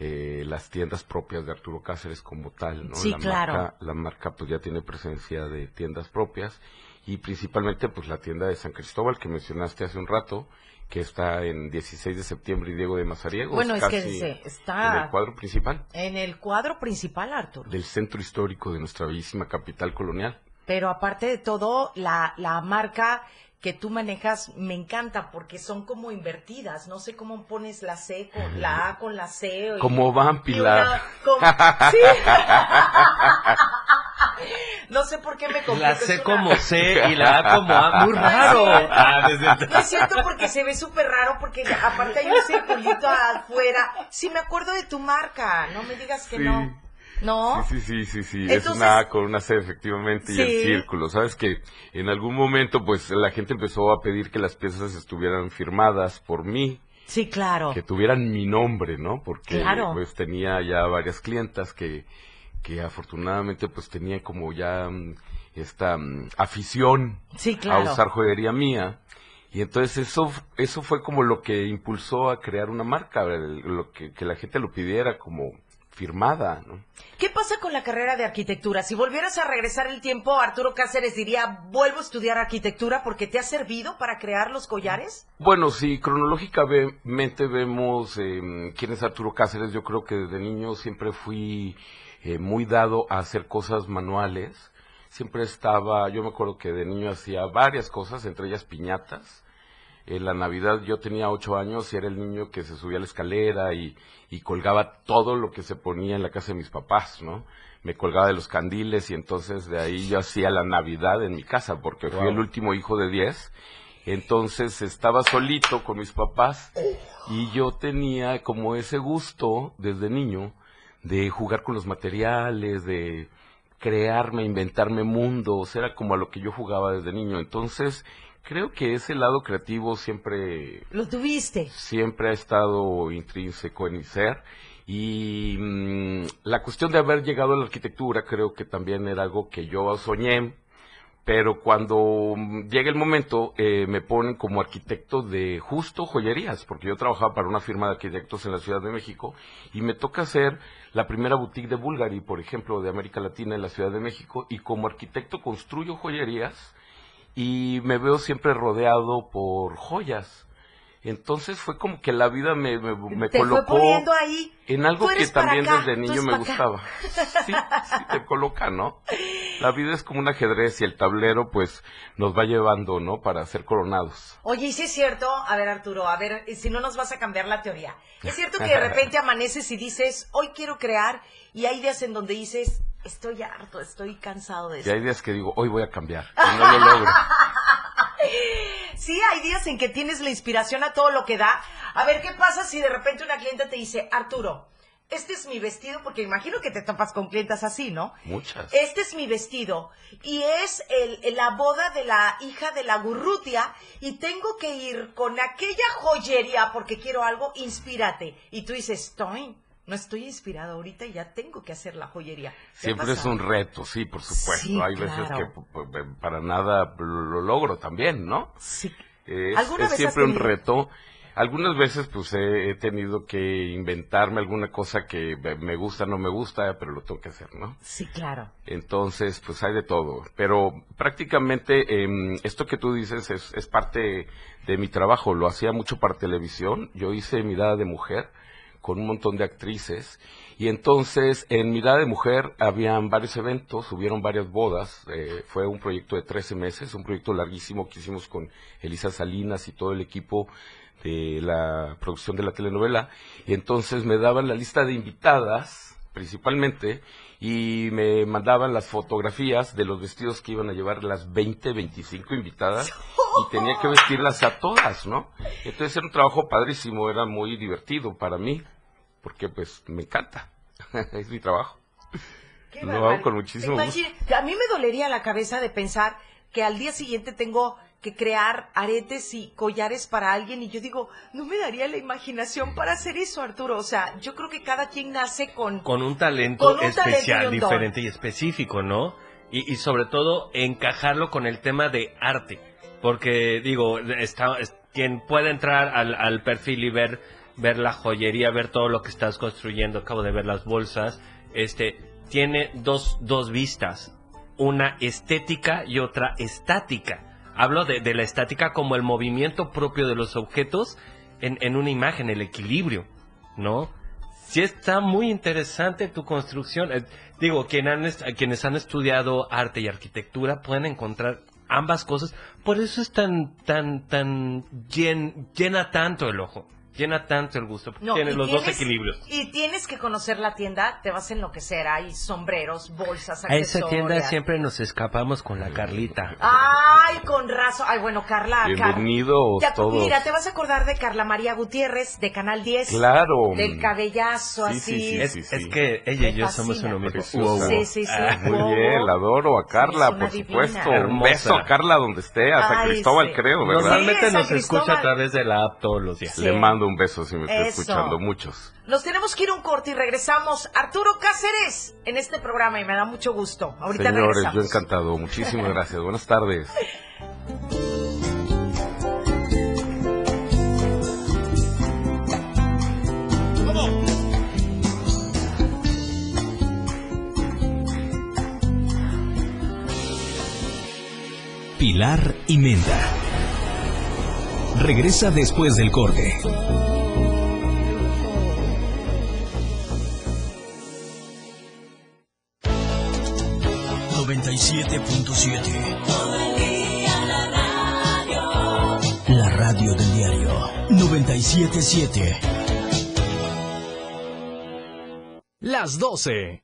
eh, las tiendas propias de Arturo Cáceres como tal, ¿no? Sí, la claro. Marca, la marca pues ya tiene presencia de tiendas propias y principalmente pues la tienda de San Cristóbal que mencionaste hace un rato, que está en 16 de septiembre y Diego de Mazariegos, Bueno, es que se- está- en el cuadro principal En el cuadro principal, Arturo. del centro histórico de nuestra bellísima capital colonial. Pero aparte de todo, la, la marca que tú manejas me encanta porque son como invertidas. No sé cómo pones la C con la A con la C. y- Como van, Pilar. una con- sí. no sé por qué me complico. La es C una- como C y la A como A. Muy raro. Ah, desde- No es cierto porque se ve súper raro porque aparte hay un circulito afuera. Sí, me acuerdo de tu marca. No me digas que Sí. no. ¿No? Sí, sí, sí, sí, sí. es Entonces- una A con una C efectivamente y el Sí. círculo. Sabes que en algún momento pues la gente empezó a pedir que las piezas estuvieran firmadas por mí, Sí, claro. que tuvieran mi nombre, ¿no? Porque Claro. pues tenía ya varias clientas que, que afortunadamente pues tenían como ya mm, esta mm, afición Sí, claro. a usar joyería mía. Y entonces eso, eso fue como lo que impulsó a crear una marca, el- lo que, que la gente lo pidiera como firmada, ¿no? ¿Qué pasa con la carrera de arquitectura? Si volvieras a regresar el tiempo, Arturo Cáceres diría, vuelvo a estudiar arquitectura porque te ha servido para crear los collares. Bueno, si cronológicamente vemos eh, quién es Arturo Cáceres, yo creo que desde niño siempre fui eh, muy dado a hacer cosas manuales. Siempre estaba, yo me acuerdo que de niño hacía varias cosas, entre ellas piñatas. En la Navidad yo tenía ocho años y era el niño que se subía a la escalera y, y colgaba todo lo que se ponía en la casa de mis papás, ¿no? Me colgaba de los candiles y entonces de ahí yo hacía la Navidad en mi casa porque fui Wow. el último hijo de diez. Entonces estaba solito con mis papás y yo tenía como ese gusto desde niño de jugar con los materiales, de crearme, inventarme mundos, era como a lo que yo jugaba desde niño. Entonces, creo que ese lado creativo siempre Lo tuviste. siempre ha estado intrínseco en mi ser y mm, la cuestión de haber llegado a la arquitectura creo que también era algo que yo soñé, pero cuando mm, llega el momento eh, me ponen como arquitecto de justo joyerías, porque yo trabajaba para una firma de arquitectos en la Ciudad de México y me toca hacer la primera boutique de Bulgari, por ejemplo, de América Latina en la Ciudad de México y como arquitecto construyo joyerías y me veo siempre rodeado por joyas. Entonces fue como que la vida me, me, me Te colocó ahí. en algo que también acá, desde niño me gustaba. Sí, sí, te coloca, ¿no? La vida es como un ajedrez y el tablero pues nos va llevando, ¿no? Para ser coronados. Oye, ¿y si es cierto? A ver, Arturo, a ver, si no nos vas a cambiar la teoría. ¿Es cierto que de repente amaneces y dices, hoy quiero crear, y hay días en donde dices, estoy harto, estoy cansado de Y eso? hay días que digo, hoy voy a cambiar. Y no lo logro. Sí, hay días en que tienes la inspiración a todo lo que da. A ver, ¿qué pasa si de repente una clienta te dice, Arturo, este es mi vestido, porque imagino que te topas con clientas así, ¿no? Muchas. Este es mi vestido y es el, la boda de la hija de la Gurrutia y tengo que ir con aquella joyería porque quiero algo, inspírate. Y tú dices, estoy, no estoy inspirado ahorita y ya tengo que hacer la joyería. ¿Te ha Siempre es un reto, sí, por supuesto. Sí, Hay veces que p- p- para nada lo lo logro también, ¿no? Sí. Es, ¿Alguna es siempre un reto. Algunas veces pues he, he tenido que inventarme alguna cosa que me- me gusta, no me gusta, pero lo tengo que hacer, ¿no? Sí, claro. Entonces, pues hay de todo. Pero prácticamente em, esto que tú dices es, es parte de mi trabajo. Lo hacía mucho para televisión. Yo hice Mirada de Mujer con un montón de actrices. Y entonces, en Mirada de Mujer habían varios eventos, hubieron varias bodas. eh, fue un proyecto de 13 meses, un proyecto larguísimo que hicimos con Elisa Salinas y todo el equipo de la producción de la telenovela. Y entonces me daban la lista de invitadas, principalmente, y me mandaban las fotografías de los vestidos que iban a llevar las 20, 25 invitadas y tenía que vestirlas a todas, ¿no? Entonces era un trabajo padrísimo, era muy divertido para mí, porque pues me encanta, es mi trabajo. Qué Lo barbaridad. hago con muchísimo gusto. A mí me dolería la cabeza de pensar que al día siguiente tengo que crear aretes y collares para alguien y yo digo, no me daría la imaginación para hacer eso, Arturo. O sea, yo creo que cada quien nace con... con un talento Con un talento especial, y un don. diferente y específico, ¿no? Y, y sobre todo encajarlo con el tema de arte, porque digo, está, es- quien puede entrar al, al perfil y ver ver la joyería, ver todo lo que estás construyendo, acabo de ver las bolsas, este tiene dos, dos vistas, una estética y otra estática. Hablo de, de la estática como el movimiento propio de los objetos en, en una imagen, el equilibrio, ¿no? Sí está muy interesante tu construcción. Eh, digo, quien han quienes han estudiado arte y arquitectura pueden encontrar ambas cosas. Por eso es tan, tan, tan llen- llena tanto el ojo, llena tanto el gusto. porque No, tiene y los dos tienes- equilibrios. Y tienes que conocer la tienda, te vas a enloquecer. Hay sombreros, bolsas, A esa tienda siempre nos escapamos con la Carlita. Ay, con razón. Ay, bueno, Carla. Car- Bienvenidos Te ac- todos. Mira, te vas a acordar de Carla María Gutiérrez, de Canal 10. Claro. Del cabellazo, Sí, así. sí, sí, Es, sí, es que ella y yo somos uno mismo. Sí, sí, sí. Ah, Muy Wow. bien, la adoro a Carla, por divina. supuesto. Un Hermosa. beso a Carla donde esté, a San Ay, Cristóbal sí. creo, ¿verdad? Normalmente nos escucha a través de la app todos los días. Sí. Le mando un beso si me está Eso. escuchando, muchos. Nos tenemos que ir un corte y regresamos. Arturo Cáceres en este programa y me da mucho gusto. Ahorita Señores, regresamos. yo encantado. Muchísimas gracias. Buenas tardes. Pilar y Menta. Regresa después del corte. La radio del diario 977. Las 12.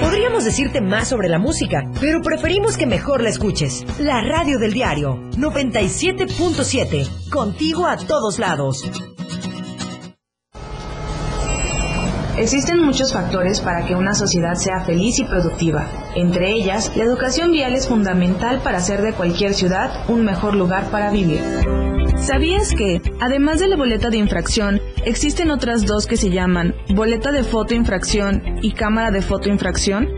Podríamos decirte más sobre la música, pero preferimos que mejor la escuches. La radio del diario 97.7, contigo a todos lados. Existen muchos factores para que una sociedad sea feliz y productiva. Entre ellas, la educación vial es fundamental para hacer de cualquier ciudad un mejor lugar para vivir. ¿Sabías que, además de la boleta de infracción, existen otras dos que se llaman boleta de fotoinfracción y cámara de fotoinfracción?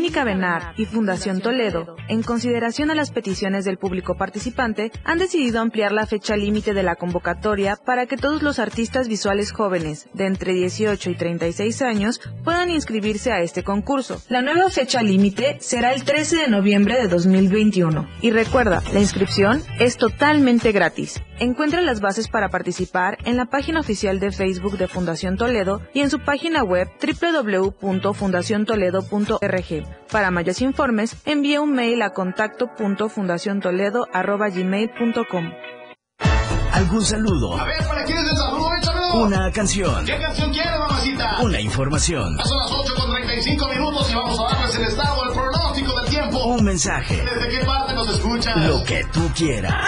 Clínica y Fundación Toledo, en consideración a las peticiones del público participante, han decidido ampliar la fecha límite de la convocatoria para que todos los artistas visuales jóvenes de entre 18 y 36 años puedan inscribirse a este concurso. La nueva fecha límite será el 13 de noviembre de 2021. Y recuerda, la inscripción es totalmente gratis. Encuentra las bases para participar en la página oficial de Facebook de Fundación Toledo y en su página web www.fundaciontoledo.org. Para mayores informes, envíe un mail a contacto.fundaciontoledo.gmail.com ¿Algún saludo? A ver, ¿para quién es el saludo? Échamelo. Una canción. ¿Qué canción quiere, mamacita? Una información. Ya son las 8 con 35 minutos y vamos a darles el estado, el pronóstico del tiempo. Un mensaje. ¿Desde qué parte nos escuchas? Lo que tú quieras.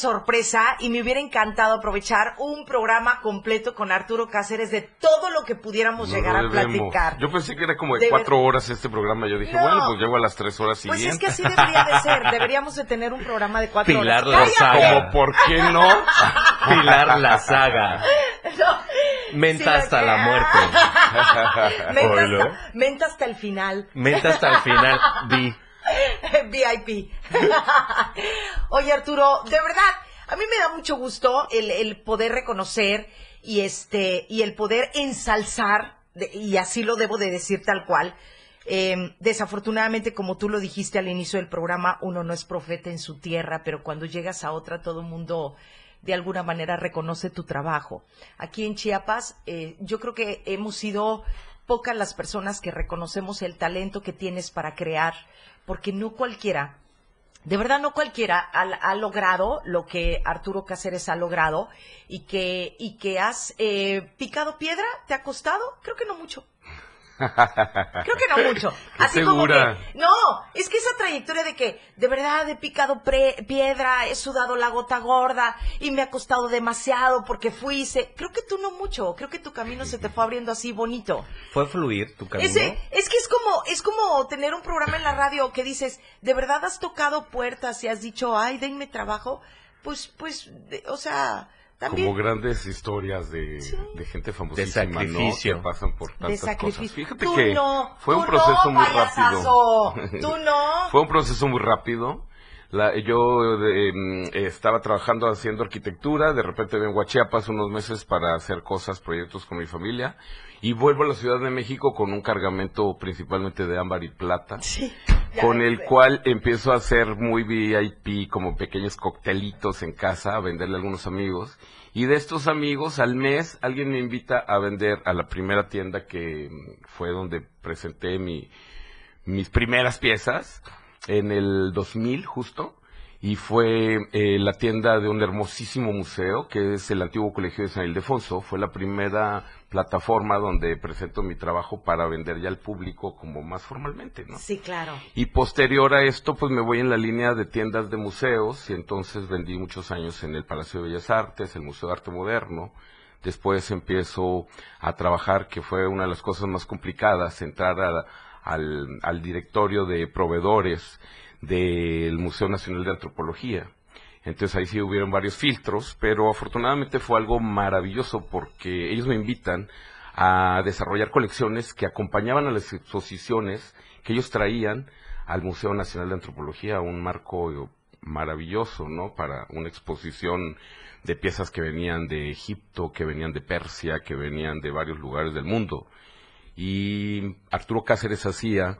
sorpresa y me hubiera encantado aprovechar un programa completo con Arturo Cáceres de todo lo que pudiéramos No llegar a platicar. Yo pensé que era como de, De cuatro ver- horas este programa. Yo dije, No. bueno, pues llego a las tres horas Pues es siguientes. que así debería de ser, deberíamos de tener un programa de cuatro Pilar horas. la ¡Cállate! saga. ¿Por qué no? Pilar la saga. Menta Sí, hasta la muerte. Menta hasta, menta hasta el final. Menta hasta el final. Vi. VIP. Oye, Arturo, de verdad, a mí me da mucho gusto el, poder reconocer y este y el poder ensalzar, y así lo debo de decir tal cual. Eh, desafortunadamente, como tú lo dijiste al inicio del programa, uno no es profeta en su tierra, pero cuando llegas a otra, todo el mundo de alguna manera reconoce tu trabajo. Aquí en Chiapas, eh, yo creo que hemos sido pocas las personas que reconocemos el talento que tienes para crear, porque no cualquiera, de verdad no cualquiera ha, ha logrado lo que Arturo Cáceres ha logrado y que, y que has eh, picado piedra, ¿te ha costado? Creo que no mucho. Creo que no mucho. Así como que, no, es que esa trayectoria de que de verdad he picado pre- piedra, he sudado la gota gorda y me ha costado demasiado porque fui, hice- creo que tú no mucho, creo que tu camino se te fue abriendo así bonito. ¿Fue fluir tu camino? Ese, es que es como, es como tener un programa en la radio que dices, de verdad has tocado puertas y has dicho, ay, denme trabajo, pues, pues, de- o sea, también. Como grandes historias de, de gente famosísima, ¿no? sacrificio. Que pasan por de tantas cosas. Fíjate Tú que no, fue tú un proceso no, muy rápido. Tú no. Fue un proceso muy rápido. La- yo eh, mm, estaba trabajando haciendo arquitectura, de repente vengo a Chiapas unos meses para hacer cosas, proyectos con mi familia, y vuelvo a la Ciudad de México con un cargamento principalmente de ámbar y plata, con el cual empiezo a hacer muy VIP, como pequeños coctelitos en casa, a venderle a algunos amigos, y de estos amigos al mes alguien me invita a vender a la primera tienda que mm, fue donde presenté mi, mis primeras piezas en el 2000 justo. Y fue eh, la tienda de un hermosísimo museo que es el antiguo colegio de San Ildefonso. Fue la primera plataforma donde presento mi trabajo para vender ya al público como más formalmente, ¿no? Sí, claro. Y posterior a esto, pues me voy en la línea de tiendas de museos y entonces vendí muchos años en el Palacio de Bellas Artes, el Museo de Arte Moderno. Después empiezo a trabajar, que fue una de las cosas más complicadas, entrar a- al, al directorio de proveedores del Museo Nacional de Antropología. Entonces ahí sí hubieron varios filtros, pero afortunadamente fue algo maravilloso porque ellos me invitan a desarrollar colecciones que acompañaban a las exposiciones que ellos traían al Museo Nacional de Antropología, un marco maravilloso, ¿no? Para una exposición de piezas que venían de Egipto, que venían de Persia, que venían de varios lugares del mundo. Y Arturo Cáceres hacía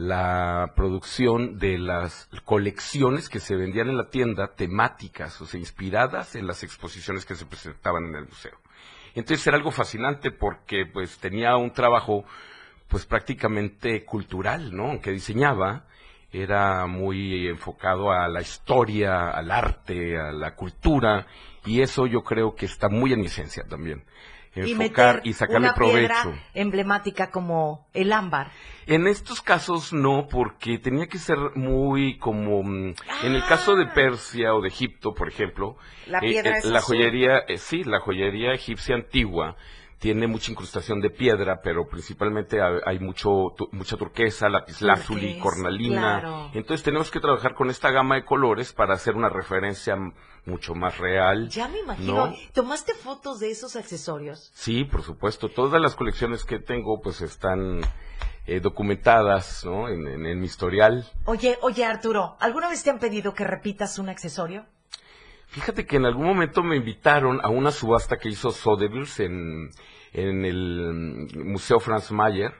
la producción de las colecciones que se vendían en la tienda temáticas, o sea, inspiradas en las exposiciones que se presentaban en el museo. Entonces era algo fascinante porque pues tenía un trabajo pues prácticamente cultural, ¿no? Aunque diseñaba, era muy enfocado a la historia, al arte, a la cultura, y eso yo creo que está muy en mi esencia también. Y Enfocar meter y sacarle una provecho. piedra emblemática como el ámbar. En estos casos no, porque tenía que ser muy como... mm, En el caso de Persia o de Egipto, por ejemplo, La piedra es la azul. joyería, eh, sí, la joyería egipcia antigua tiene mucha incrustación de piedra, pero principalmente hay, mucho tu- mucha turquesa, lapislázuli, cornalina. claro. Entonces tenemos que trabajar con esta gama de colores para hacer una referencia mucho más real. Ya me imagino. ¿no? ¿Tomaste fotos de esos accesorios? Sí, por supuesto. Todas las colecciones que tengo pues están eh, documentadas ¿no? en, en- en mi historial. Oye, oye Arturo, ¿alguna vez te han pedido que repitas un accesorio? Fíjate que en algún momento me invitaron a una subasta que hizo Sotheby's en, el mm, Museo Franz Mayer.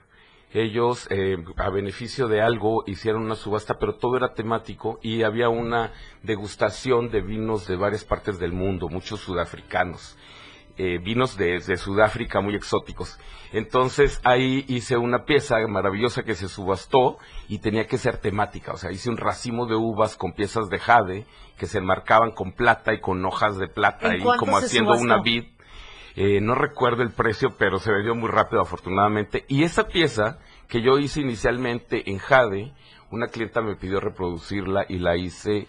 Ellos, eh, a beneficio de algo, hicieron una subasta, pero todo era temático y había una degustación de vinos de varias partes del mundo, muchos sudafricanos. Eh, vinos de, de Sudáfrica muy exóticos. Entonces ahí hice una pieza maravillosa que se subastó y tenía que ser temática. O sea, hice un racimo de uvas con piezas de jade que se enmarcaban con plata y con hojas de plata ¿En ahí cuánto como haciendo subastó? una vid. Eh, no recuerdo el precio, pero se vendió muy rápido afortunadamente. Y esa pieza que yo hice inicialmente en jade, una clienta me pidió reproducirla y la hice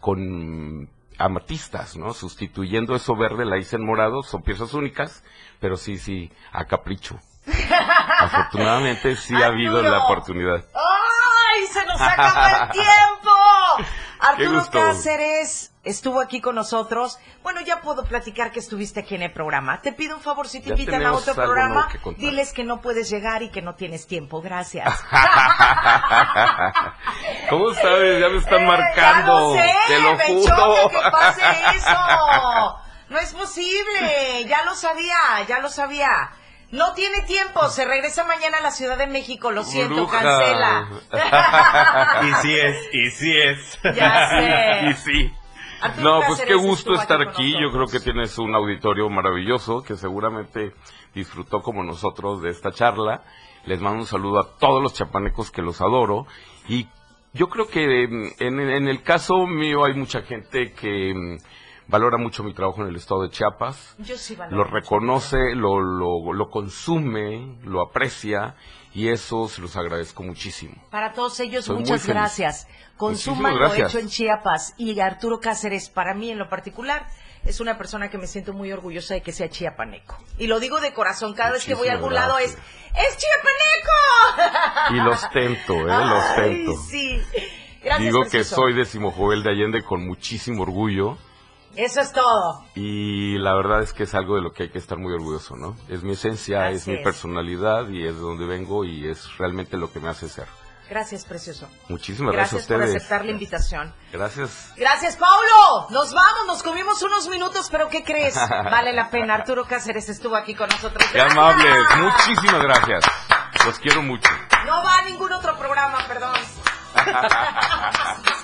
con amatistas, ¿no? Sustituyendo eso verde, la hice en morado, son piezas únicas, pero sí, sí, a capricho. Afortunadamente sí ha habido la oportunidad. ¡Ay, se nos acaba el tiempo! Arturo. Cáceres estuvo aquí con nosotros. Bueno, ya puedo platicar que estuviste aquí en el programa. Te pido un favor, si te Ya invitan a otro programa, que diles que no puedes llegar y que no tienes tiempo. Gracias. ¿Cómo sabes? Ya me están marcando. Eh, Ya lo sé, Te lo me juro. choca que pase eso. No es posible. Ya lo sabía, ya lo sabía. No tiene tiempo. Se regresa mañana a la Ciudad de México. Lo siento, Bruja. cancela. y sí es, y sí es. Ya sé. y sí. Arturo No, pues qué gusto estar aquí. Yo creo que tienes un auditorio maravilloso que seguramente disfrutó como nosotros de esta charla. Les mando un saludo a todos los chapanecos que los adoro. Y yo creo que mm, en, en el caso mío hay mucha gente que mm, valora mucho mi trabajo en el estado de Chiapas Yo sí valoro lo reconoce, lo, lo, lo consume, lo aprecia y eso se los agradezco muchísimo. Para todos ellos, Soy muchas gracias. Consuman lo hecho en Chiapas. Y Arturo Cáceres, para mí en lo particular, es una persona que me siento muy orgullosa de que sea chiapaneco. Y lo digo de corazón, cada vez que voy a algún lado es, ¡es chiapaneco! Y los tento, ¿eh? Los Ay, tento. sí. Gracias, Digo que soy de Simojovel de Allende con muchísimo orgullo Eso es todo. y la verdad es que es algo de lo que hay que estar muy orgulloso, ¿no? Es mi esencia, Así es mi es. personalidad y es de donde vengo y es realmente lo que me hace ser. Gracias, precioso. Muchísimas gracias, Gracias a por ustedes. aceptar la invitación. Gracias. Gracias, Paulo. Nos vamos, nos comimos unos minutos, pero ¿qué crees? Vale la pena. Arturo Cáceres estuvo aquí con nosotros. Qué Gracias. amables. Muchísimas gracias. Los quiero mucho. No va a ningún otro programa, perdón.